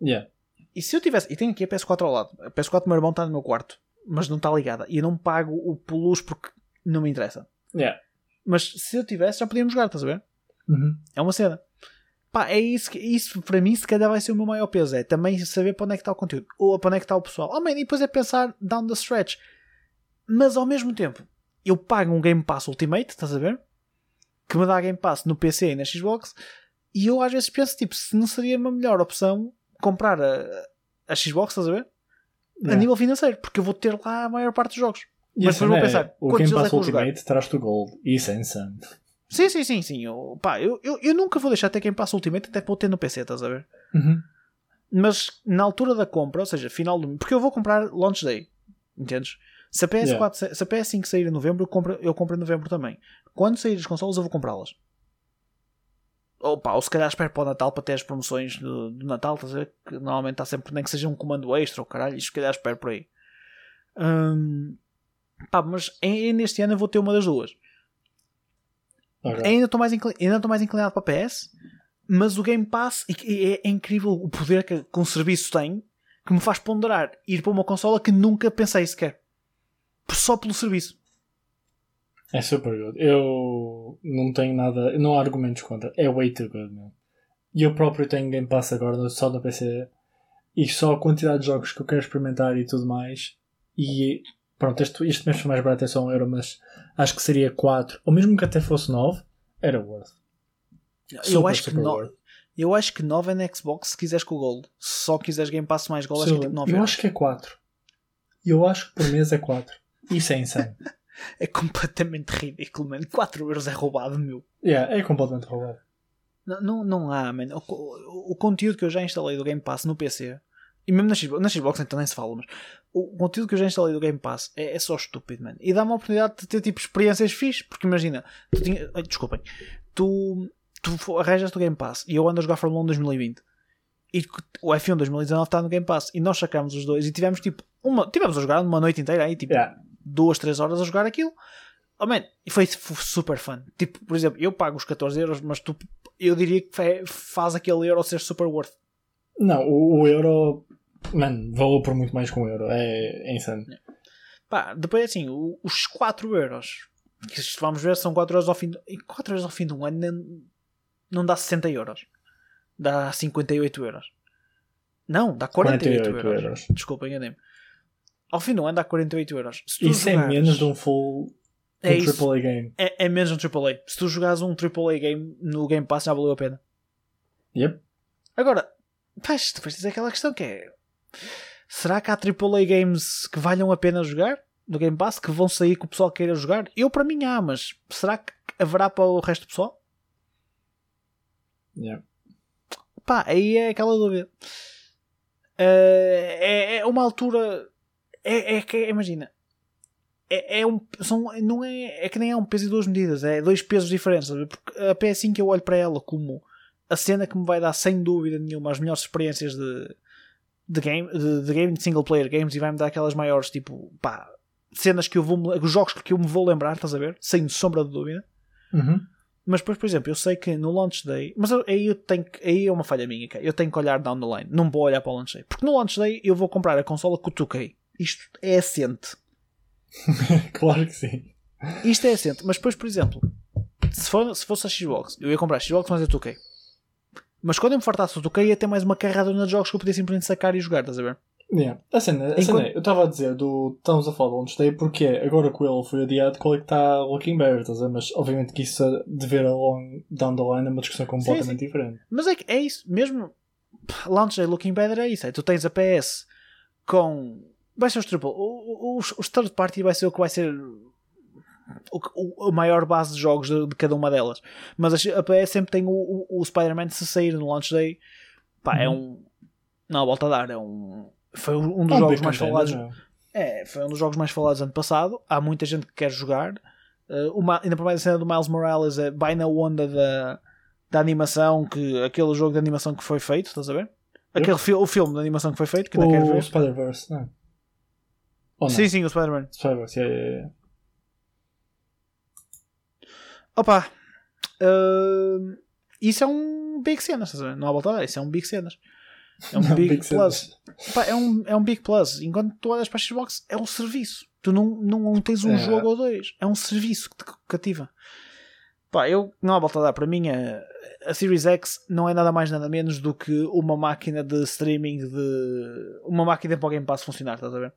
Yeah. E se eu tivesse, e tenho aqui a PS4 ao lado, a PS4 do meu irmão está no meu quarto, mas não está ligada, e eu não pago o plus porque não me interessa. Yeah. Mas se eu tivesse, já podíamos jogar, estás a ver? Uhum. É uma cena. Pá, é isso, que, isso para mim se calhar vai ser o meu maior peso. É também saber para onde é que está o conteúdo. Ou para onde é que está o pessoal. Oh, man, e depois é pensar down the stretch. Mas ao mesmo tempo, eu pago um Game Pass Ultimate, estás a ver? Que me dá Game Pass no PC e na Xbox. E eu às vezes penso, tipo, se não seria uma melhor opção comprar a, a Xbox, estás a ver? A Yeah. nível financeiro. Porque eu vou ter lá a maior parte dos jogos. E Mas a depois vou é, pensar, o Game é Pass jogar? Ultimate traz-te o Gold. Isso é insano. Sim, sim, sim, sim. Eu, pá, eu, eu, eu nunca vou deixar de ter Game Pass Ultimate até para eu ter no PC, estás a ver? Uhum. mas na altura da compra, ou seja, final do porque eu vou comprar launch day, entendes? Se a PS4, sa- se a PS5 sair em novembro, eu compro, eu compro em novembro também. Quando sair as consolas, eu vou comprá-las. Ou pá, ou se calhar espero para o Natal para ter as promoções do, do Natal, estás a ver? Que normalmente está sempre, nem que seja um comando extra ou caralho, se calhar espero por aí. Hum, pá, mas é neste ano eu vou ter uma das duas. Ainda estou mais, inclin- ainda mais inclinado para PS, mas o Game Pass e é, é incrível o poder que, que um serviço tem que me faz ponderar ir para uma consola que nunca pensei sequer. Só pelo serviço. É super good. Eu não tenho nada, não há argumentos contra. É way too good, man. E eu próprio tenho Game Pass agora, só no PC. E só a quantidade de jogos que eu quero experimentar e tudo mais. E pronto, este, este mês foi mais barato, é só um euro, mas acho que seria 4, ou mesmo que até fosse 9, era worth. eu, Super, acho que super no, worth. eu acho que 9 é na Xbox se quiseres com o Gold. Se só quiseres Game Pass mais Gold, acho que é tipo 9 eu euros. acho que é 4. Eu acho que por mês é 4. Isso é insano. É completamente ridículo, mano. 4 euros é roubado, meu. yeah, é completamente roubado. Não, não, não há, man. O, o- o conteúdo que eu já instalei do Game Pass no PC e mesmo na Xbox, na Xbox então nem se fala, mas o conteúdo que eu já instalei do Game Pass é, é só estúpido, man. E dá-me a oportunidade de ter tipo experiências fixe, porque imagina, tu tinha, ai, desculpem, tu, tu arranjas o Game Pass e eu ando a jogar Fórmula 1 2020 e o F1 2019 está no Game Pass e nós sacámos os dois e tivemos tipo uma, tivemos a jogar uma noite inteira aí, tipo Yeah. duas, três horas a jogar aquilo. Oh man, e foi f- super fun. Tipo, por exemplo, eu pago os 14 euros, mas tu, eu diria que fa- faz aquele euro ser super worth. Não, o, o euro. Mano, valeu por muito mais que um euro. É, é insano. Pá, depois assim, o- os 4 euros, que vamos ver, são 4 euros ao fim. E 4 euros ao fim do ano não, não dá 60 euros. Dá 58 euros. Não, dá 48, 48 euros. euros. Desculpa, enganei-me. Ao fim do ano dá 48 euros. Isso é jogares- menos de um full É um isso. AAA game. É, é menos um AAA. Se tu jogares um AAA game no Game Pass já valeu a pena. Yep. Agora, pá, isto depois tens aquela questão que é: será que há AAA games que valham a pena jogar no Game Pass que vão sair que o pessoal queira jogar? Eu, para mim, há, mas será que haverá para o resto do pessoal? Yep. Pá, aí é aquela dúvida. Eh, é, é uma altura. É, é que, imagina. É, é um, são, não é, é que nem é um peso e duas medidas, é dois pesos diferentes. sabe? Porque a PS5 eu olho para ela como a cena que me vai dar sem dúvida nenhuma as melhores experiências de, de game, de, de game de single player games e vai-me dar aquelas maiores tipo pá, cenas que eu vou os jogos que eu me vou lembrar, estás a ver? Sem sombra de dúvida. Uhum. Mas depois, por exemplo, eu sei que no launch day. Mas eu- aí eu tenho que- aí é uma falha minha, cara. Eu tenho que olhar down the line. Não vou olhar para o launch day. Porque no launch day eu vou comprar a consola com o 2K. Isto é assente. claro que sim. Isto é assente. Mas depois, por exemplo, se, for, se fosse a Xbox, eu ia comprar a Xbox, mas é 2K. Mas quando eu me fartasse do 2K, ia ter mais uma carrada de jogos que eu podia simplesmente sacar e jogar, estás a ver? Yeah. A cena, a Enquanto- cena é, eu estava a dizer do. Estamos a falar do Launch Day porque agora que ele foi adiado, qual é que está looking better, estás a ver? Mas obviamente que isso de ver along down the line é uma discussão completamente diferente. Mas é que é isso, mesmo Launch Day Looking Better é isso. É, tu tens a PS com. Vai ser os triple. Os, os third party vai ser o que vai ser o, o- a maior base de jogos de, de cada uma delas. Mas a, PS sempre tem o, o, o Spider-Man se sair no Launch Day. Pá, é um. Não, volta a dar. É um. Foi um dos É um jogos mais falados. não é? É, foi um dos jogos mais falados ano passado. Há muita gente que quer jogar. Uh, uma, ainda por mais a cena do Miles Morales é bem na onda da, da animação, que, aquele jogo de animação que foi feito, estás a ver? Aquele fi o filme de animação que foi feito, que ainda quero O ver. Spider-Verse, não é? Ou não? Sim, sim, o Spider-Man. Spider-Verse, yeah, yeah, yeah. Opa, uh, isso é um Big Cenas? Não há volta a dar, isso é um Big Cenas. É um Não, Big, Big Plus. Pá, é, um, é um Big Plus. Enquanto tu olhas para a Xbox, é um serviço. Tu não, não tens um É. jogo ou dois. É um serviço que te cativa. Pá, eu não há volta a dar. Para mim, a, a Series X não é nada mais nada menos do que uma máquina de streaming de. Uma máquina para o Game Pass funcionar, estás a ver?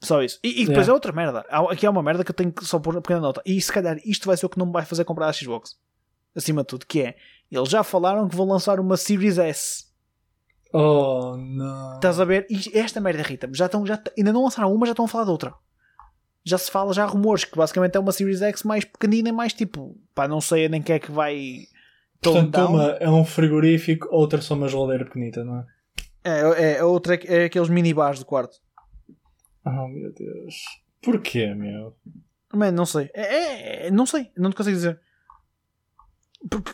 Só isso. E, e depois Yeah. é outra merda. Há- Aqui há uma merda que eu tenho que só pôr uma pequena nota. E se calhar isto vai ser o que não me vai fazer comprar a Xbox. Acima de tudo, que é. Eles já falaram que vão lançar uma Series S. Oh, não. Estás a ver? E esta merda irrita-me. Já estão, já, ainda não lançaram uma, já estão a falar de outra. Já se fala, já há rumores que basicamente é uma Series X mais pequenina e mais tipo. Pá, não sei nem que é que vai. Portanto, uma é um frigorífico, outra só uma geladeira pequenita, não é? É, é, a outra é, é aqueles minibars do quarto. Oh, meu Deus. Porquê, meu? Man, não sei. É, é- é- não sei. Não te consigo dizer. Porque.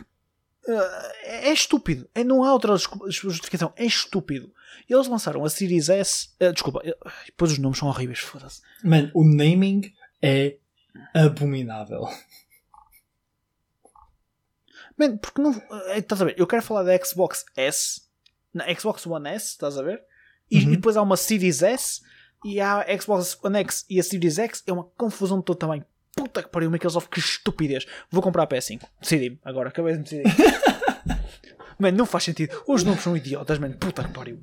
eh, é, estúpido. É, não há outra justificação. É estúpido. Eles lançaram a Series S. eh, desculpa. eh, ai, Depois os nomes são horríveis. Foda-se. Mano, o naming é abominável. Man, porque não. eh, Estás a ver? Eu quero falar da Xbox S. Na Xbox One S, estás a ver? E, Uhum. e depois há uma Series S. E a Xbox One X e a Series X. É uma confusão de todo tamanho. Puta que pariu, Microsoft, que estupidez. Vou comprar a PS5. Decidi-me. Agora, acabei de me decidir. Mano, não faz sentido. Os nomes são idiotas, mano. Puta que pariu.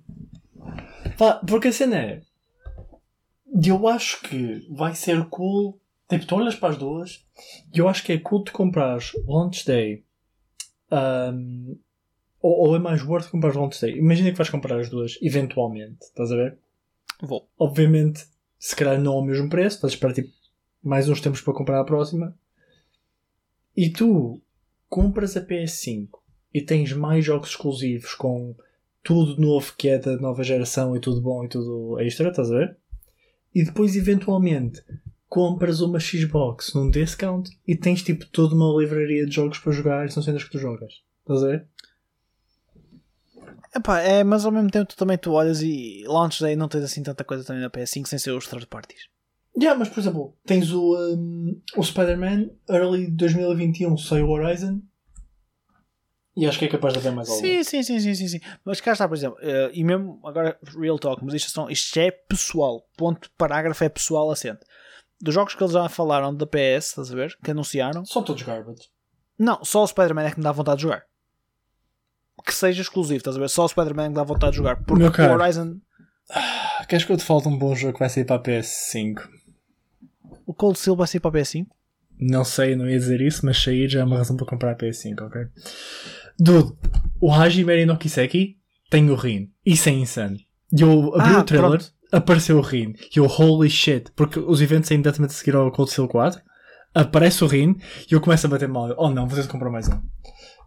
Pá, porque a cena é. Eu acho que vai ser cool. Tipo, tu olhas para as duas e eu acho que é cool tu comprares Launch Day. ahm, ou, ou é mais worth comprar Launch Day. Imagina que vais comprar as duas, eventualmente. Estás a ver? Vou. Obviamente, se calhar não ao mesmo preço. Vais esperar tipo, mais uns tempos para comprar a próxima. E tu compras a PS5 e tens mais jogos exclusivos com tudo novo que é da nova geração e tudo bom e tudo extra, estás a ver? E depois, eventualmente, compras uma Xbox num discount e tens tipo toda uma livraria de jogos para jogar e são cenas que tu jogas. Estás a ver? Epá, é, mas ao mesmo tempo tu também tu olhas e launch day não tens assim tanta coisa também na PS5 sem ser os third parties. Yeah, mas por exemplo, tens o, um, o Spider-Man Early 2021 sai o Horizon e acho que é capaz de haver mais algum. Sim, sim, sim, sim, sim, sim. Mas cá está, por exemplo, eh, e mesmo agora real talk, mas isto, são, isto já é pessoal. Ponto parágrafo é pessoal assente. Dos jogos que eles já falaram da PS, estás a ver? Que anunciaram. São todos garbage. Não, só o Spider-Man é que me dá vontade de jogar. Que seja exclusivo, estás a ver? Só o Spider-Man dá vontade de jogar. Porque Meu caro. o Horizon, Queres que eu te falte um bom jogo que vai sair para a PS5? o Cold Steel vai sair para a PS5. Não sei, não ia dizer isso, mas sair já é uma razão para comprar a PS5, ok? Dude, o Hajime no Kiseki tem o Rin. Isso é insano. E eu abri Ah, o trailer, pronto. apareceu o Rin. E eu, holy shit, porque os eventos saem imediatamente a seguir ao Cold Steel 4. Aparece o Rin e eu começo a bater mal. Oh não, vou ter de comprar mais um.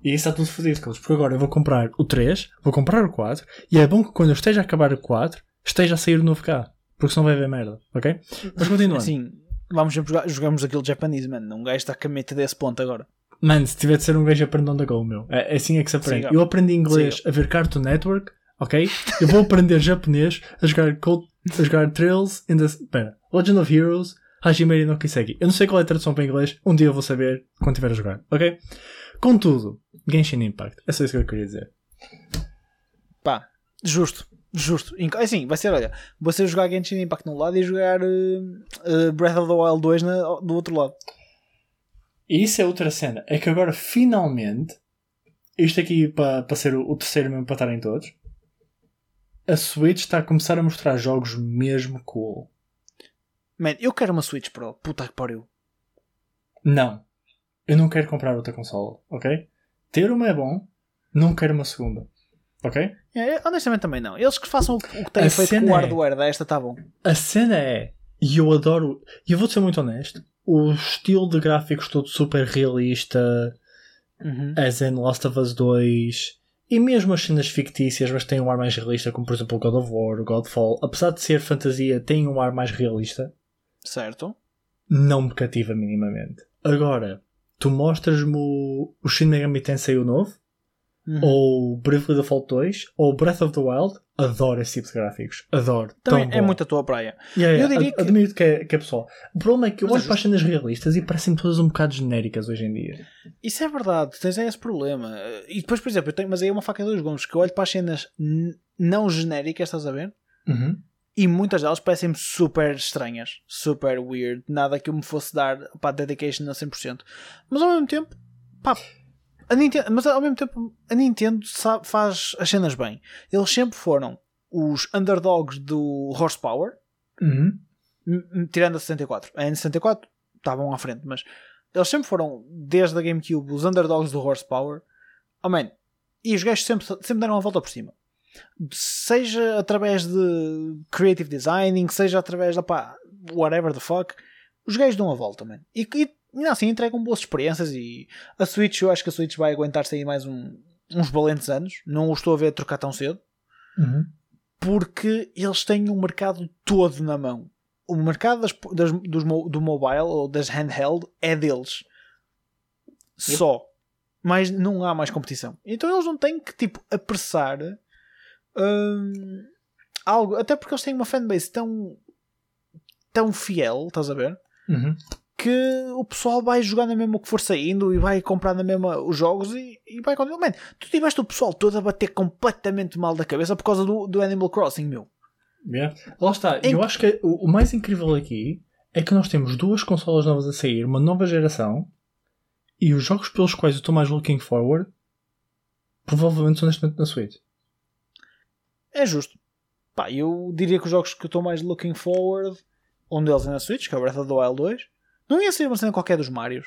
E isso está tudo fodido, Carlos, porque agora eu vou comprar o 3, vou comprar o 4, e é bom que quando eu esteja a acabar o 4, esteja a sair o novo cá. Porque senão vai haver merda, ok? Mas continuando. Assim, vamos jogar, jogamos aquilo japonês, mano. Um gajo está com a mente desse ponto agora. Mano, se tiver de ser um gajo aprende on the go, meu. É, é assim é que se aprende. Siga. Eu aprendi inglês Siga. a ver Cartoon Network, ok? Eu vou aprender japonês a jogar, Cold, a jogar Trails in the... Pera. Legend of Heroes, Hajime no Kiseki. Eu não sei qual é a tradução para inglês, um dia eu vou saber quando estiver a jogar, ok? Contudo, Genshin Impact. É só isso que eu queria dizer. Pá, justo, justo. Inc- Assim, vai ser, olha, você jogar Genshin Impact num lado e jogar eh, eh, Breath of the Wild 2 na- do outro lado. E isso é outra cena. É que agora, finalmente, isto aqui para, para ser o, o terceiro mesmo para estarem todos, a Switch está a começar a mostrar jogos mesmo cool. Man, eu quero uma Switch Pro. Puta que pariu. Não. Eu não quero comprar outra consola, ok? Ter uma é bom, não quero uma segunda. Ok? É, honestamente também não. Eles que façam o, que- têm A feito cena com o é- hardware desta, tá bom. A cena é, e eu adoro, e eu vou ser muito honesto, o estilo de gráficos todo super realista, Uhum. as in Last of Us 2, E mesmo as cenas fictícias, mas têm um ar mais realista, como por exemplo o God of War, o Godfall, apesar de ser fantasia, tem um ar mais realista. Certo. Não me cativa minimamente. Agora, tu mostras-me o, o Shin Megami Tensei o novo, Uhum. ou Bravely Default 2, ou Breath of the Wild, adoro esse tipo de gráficos. Adoro. Também é bom. muito a tua praia. Yeah, yeah, Eu diria ad- que- Admito que é, que é pessoal. O problema é que eu Mas olho para as cenas realistas e parecem todas um bocado genéricas hoje em dia. Isso é verdade, tens esse problema. E depois, por exemplo, eu tenho, mas aí é uma faca de dois gumes, que eu olho para as cenas não genéricas, estás a ver? Uhum. E muitas delas parecem-me super estranhas, super weird, nada que eu me fosse dar para a dedication a 100%. Mas ao mesmo tempo, pá, a Nintendo, mas ao mesmo tempo a Nintendo sabe- faz as cenas bem. Eles sempre foram os underdogs do horsepower, Uhum. tirando a 64. A N64 estavam à frente, mas eles sempre foram, desde a GameCube, os underdogs do horsepower. Oh man, e os gajos sempre, sempre deram a volta por cima. Seja através de creative designing, seja através da pá, whatever the fuck, os gajos dão a volta, man. E, e, e assim entregam boas experiências. E a Switch, eu acho que a Switch vai aguentar-se aí mais um- uns valentes anos. Não o estou a ver trocar tão cedo Uhum. porque eles têm um mercado todo na mão. O mercado das, das- dos do mobile ou das handheld é deles. Só. Mas não há mais competição. Então eles não têm que tipo apressar hum, algo. Até porque eles têm uma fanbase tão tão fiel, estás a ver? Uhum. que o pessoal vai jogar na mesma que for saindo e vai comprar na mesma os jogos e, e vai continuar. Man, tu tiveste o pessoal todo a bater completamente mal da cabeça por causa do, do Animal Crossing, meu. Yeah. Lá está. Em- Eu acho que o, o mais incrível aqui é que nós temos duas consolas novas a sair, uma nova geração, e os jogos pelos quais eu estou mais looking forward provavelmente são neste momento na Switch. É justo. Pá, eu diria que os jogos que eu estou mais looking forward, um deles é na Switch, que é o Breath of the Wild 2. Não ia ser uma cena qualquer dos Marios.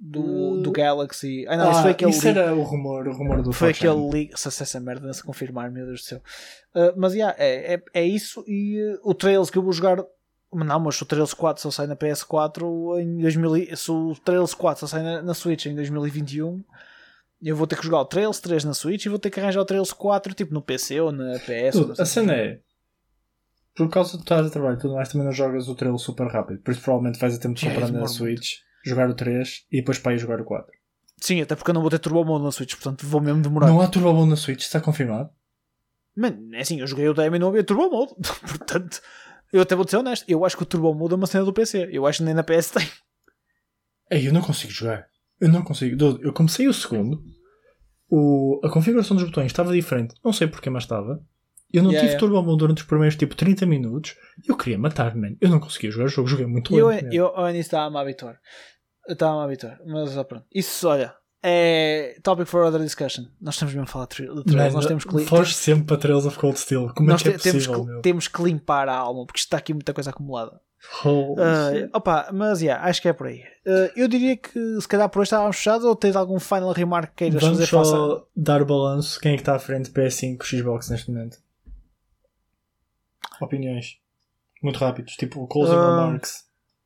Do, do Galaxy. Ah, não, isso foi aquele. isso leak- era o rumor, o rumor do Foi aquele leak. Se se essa merda não se confirmar, meu Deus do céu. Uh, mas yeah, é, é, é isso. E uh, o Trails que eu vou jogar. Não, mas se o Trails 4 só sai na PS4 em 2000. e- Se o Trails 4 só sai na, na Switch em 2021, eu vou ter que jogar o Trails 3 na Switch e vou ter que arranjar o Trails 4 tipo no PC ou na PS. ou Tudo. não A cena é. Por causa de estar a trabalho e tudo mais, também não jogas o trail super rápido. Por isso, provavelmente vais a tempo de Yeah, comprar na demora Switch, jogar o 3 e depois para ir jogar o 4. Sim, até porque eu não vou ter Turbo Mode na Switch, portanto vou mesmo demorar. Não há Turbo Bone na Switch, está confirmado? Mano, é assim, eu joguei o demo e não havia Turbo Mode. portanto, eu até vou ser honesto. Eu acho que o Turbo Mode é uma cena do PC. Eu acho que nem na PS tem. Ei, eu não consigo jogar. Eu não consigo. Eu comecei o segundo, o, a configuração dos botões estava diferente, não sei porque, mas estava. Eu não Yeah, tive yeah. Turbo Mode durante os primeiros tipo 30 minutos eu queria matar, man. Eu não conseguia jogar o jogo, joguei muito Eu, lento. eu, eu ainda estava a me habituar. Eu Estava a me habituar. Mas pronto. Isso, olha, é topic for other discussion. Nós temos mesmo a falar de trails. Nós temos que, foge sempre para Trails of Cold Steel. Como é que é te- temos, possível, que, temos que limpar a alma porque está aqui muita coisa acumulada. Shit. opa, mas yeah, acho que é por aí. Ah, eu diria que se calhar por hoje estávamos fechados ou tens algum final remark que queiras Vamos fazer só faça. dar o balanço. Quem é que está à frente PS5, Xbox neste momento? Opiniões. Muito rápidos. Tipo, closing Ah, remarks.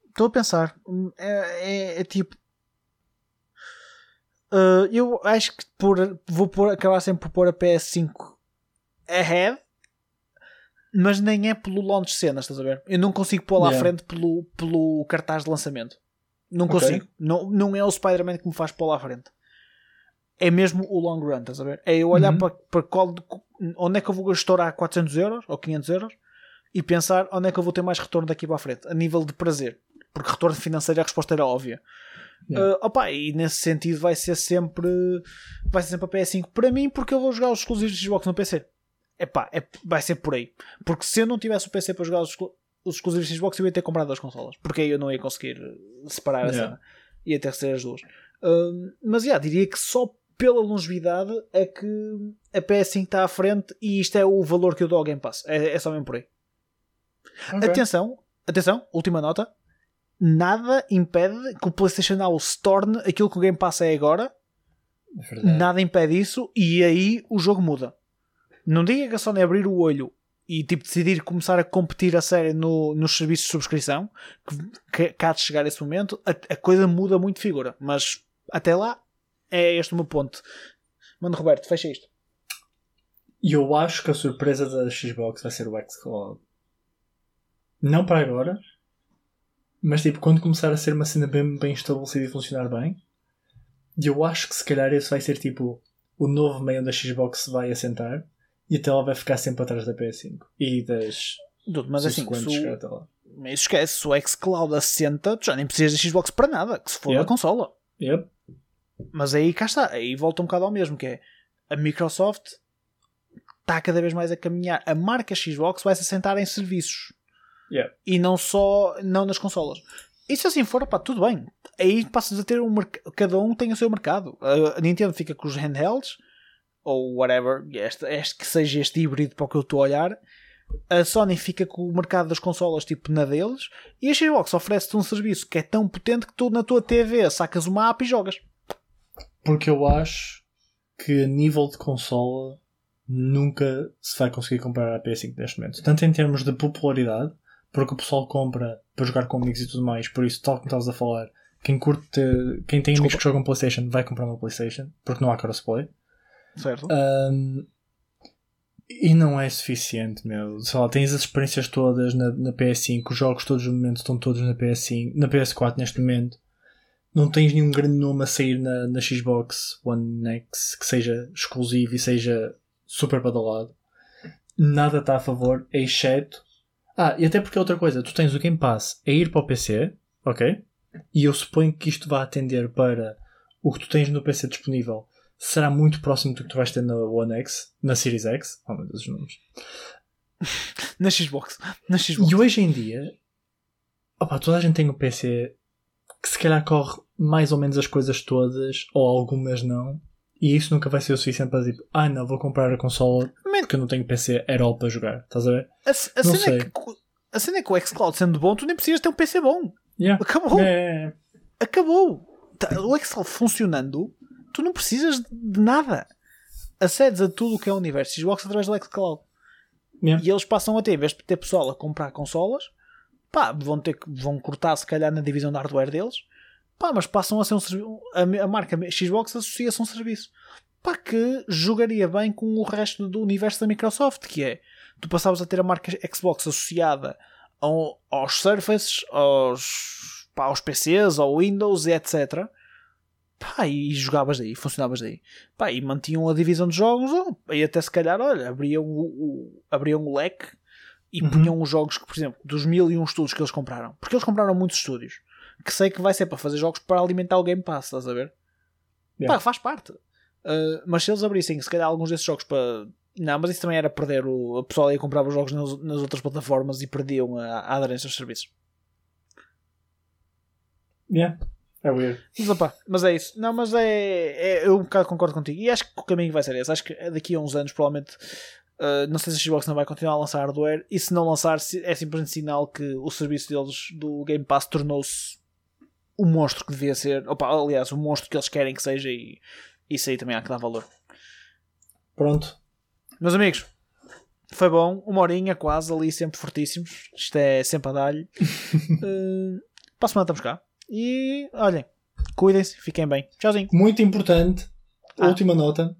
Estou a pensar. Hum, É, é- é tipo. Uh, eu acho que por, vou pôr, acabar sempre por pôr a PS5 ahead, mas nem é pelo launch cenas, estás a ver? Eu não consigo pôr lá à Yeah. frente pelo, pelo cartaz de lançamento. Não consigo. Não, não é o Spider-Man que me faz pôr lá à frente. É mesmo o long run, estás a ver? É eu olhar Uhum. para, para qual, onde é que eu vou estourar 400 euros ou 500 euros e pensar onde é que eu vou ter mais retorno daqui para a frente, a nível de prazer. Porque retorno financeiro a resposta era óbvia. Yeah. Uh, opa, e nesse sentido vai ser sempre vai ser sempre a PS5 para mim porque eu vou jogar os exclusivos de Xbox no PC. Epá, é, vai ser por aí. Porque se eu não tivesse o PC para jogar os, os exclusivos Xbox eu ia ter comprado duas consolas. Porque aí eu não ia conseguir uh, separar a Yeah. cena. Ia ter que ser as duas. Um, mas já, diria que só pela longevidade é que a PS5 está à frente e isto é o valor que eu dou ao Game Pass. É, é só mesmo por aí. Ok. Atenção, atenção, última nota. Nada impede que o PlayStation Now se torne aquilo que o Game Pass é agora. É. Nada impede isso e aí o jogo muda. Não diga que a Sony abrir o olho e tipo decidir começar a competir a sério no, nos serviços de subscrição, que, que cá de chegar esse momento, a, a coisa muda muito de figura. Mas até lá é este o meu ponto. Mano Roberto, fecha isto. E eu acho que a surpresa da Xbox vai ser o xCloud. Não para agora, mas tipo, quando começar a ser uma cena bem, bem estabelecida e funcionar bem, eu acho que se calhar esse vai ser tipo o novo meio onde a Xbox vai assentar e até ela vai ficar sempre atrás da PS5 e das Dude, mas assim, se o, mas esquece, se o xCloud assenta, tu já nem precisas da Xbox para nada, que se for Yep. da consola. Yep. Mas aí cá está, aí volta um bocado ao mesmo, que é a Microsoft está cada vez mais a caminhar. A marca Xbox vai se assentar em serviços Yeah. e não só não nas consolas. E se assim for, pá, tudo bem. Aí passas a ter um mercado. Cada um tem o seu mercado. A Nintendo fica com os handhelds, ou whatever, este, este que seja este híbrido para o que eu estou a olhar. A Sony fica com o mercado das consolas, tipo na deles. E a Xbox oferece-te um serviço que é tão potente que tu na tua TV sacas uma app e jogas. Porque eu acho que a nível de consola nunca se vai conseguir comparar a PS5 neste momento. Tanto em termos de popularidade, porque o pessoal compra para jogar com amigos e tudo mais, por isso, tal como estavas a falar, quem curte, quem tem amigos que jogam PlayStation vai comprar uma PlayStation, porque não há crossplay. Certo? Um, e não é suficiente, meu. Sei lá, tens as experiências todas na, na PS5, os jogos todos no momento estão todos na PS5, na PS4 neste momento. Não tens nenhum grande nome a sair na, na Xbox One X que seja exclusivo e seja super badalado. Nada está a favor, exceto. Ah, e até porque é outra coisa, tu tens o Game Pass a ir para o PC, ok? E eu suponho que isto vai atender para o que tu tens no PC disponível será muito próximo do que tu vais ter na One X, na Series X. Oh meu Deus, os números. Na Xbox. Na Xbox. E hoje em dia, opa, toda a gente tem um PC que se calhar corre mais ou menos as coisas todas, ou algumas não. E isso nunca vai ser o suficiente para dizer, ah não, vou comprar a consola Man, porque eu não tenho PC at all para jogar. Estás a ver? a, a não cena sei. é que, a cena é que o xCloud sendo bom, tu nem precisas ter um PC bom. Yeah. Acabou. É, Acabou. Tá, O xCloud funcionando, tu não precisas de nada. Acedes a tudo o que é o universo Xbox através do xCloud. yeah. E eles passam a ter, em vez de ter pessoal a comprar consolas, pá, vão, ter, vão cortar se calhar na divisão de hardware deles, pá, mas passam a ser um serviço. A, a marca Xbox associa-se a um serviço pá, que jogaria bem com o resto do universo da Microsoft, que é tu passavas a ter a marca Xbox associada ao- aos Surfaces, aos, pá, aos PCs, ao Windows e etc. Pá, e jogavas daí, funcionavas daí. Pá, e mantinham a divisão de jogos, oh, e até se calhar, olha, abriam o, o- abriam o leque e Uhum. punham os jogos que, por exemplo, dos mil e um estúdios que eles compraram. Porque eles compraram muitos estúdios. Que sei que vai ser para fazer jogos para alimentar o Game Pass, estás a ver? Yeah. Pá, faz parte. Uh, mas se eles abrissem, se calhar, alguns desses jogos para. Não, mas isso também era perder o. A pessoa ia comprar os jogos nas, nas outras plataformas e perdiam a, a aderência aos serviços. Yeah. É weird. Mas, opá, mas é isso. Não, mas é, é- Eu um bocado concordo contigo. E acho que o caminho vai ser esse. Acho que daqui a uns anos, provavelmente. uh, não sei se a Xbox não vai continuar a lançar hardware. E se não lançar, é simplesmente sinal que o serviço deles do Game Pass tornou-se o monstro que devia ser. Opa, aliás, o monstro que eles querem que seja. E isso aí também há que dar valor. Pronto. Meus amigos, foi bom. Uma horinha quase ali, sempre fortíssimos. Isto é sempre a dar-lhe. uh, para a semana estamos cá. E olhem, cuidem-se, fiquem bem. Tchauzinho. Muito importante, Ah. última nota.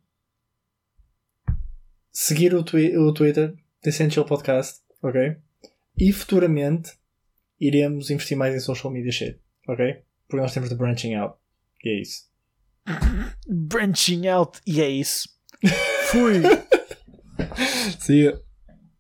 Seguir o, twi- o Twitter, The Essential Podcast, ok? E futuramente iremos investir mais em social media shit, ok? Porque nós temos de branching out. E é isso. branching out e é isso. Fui. See.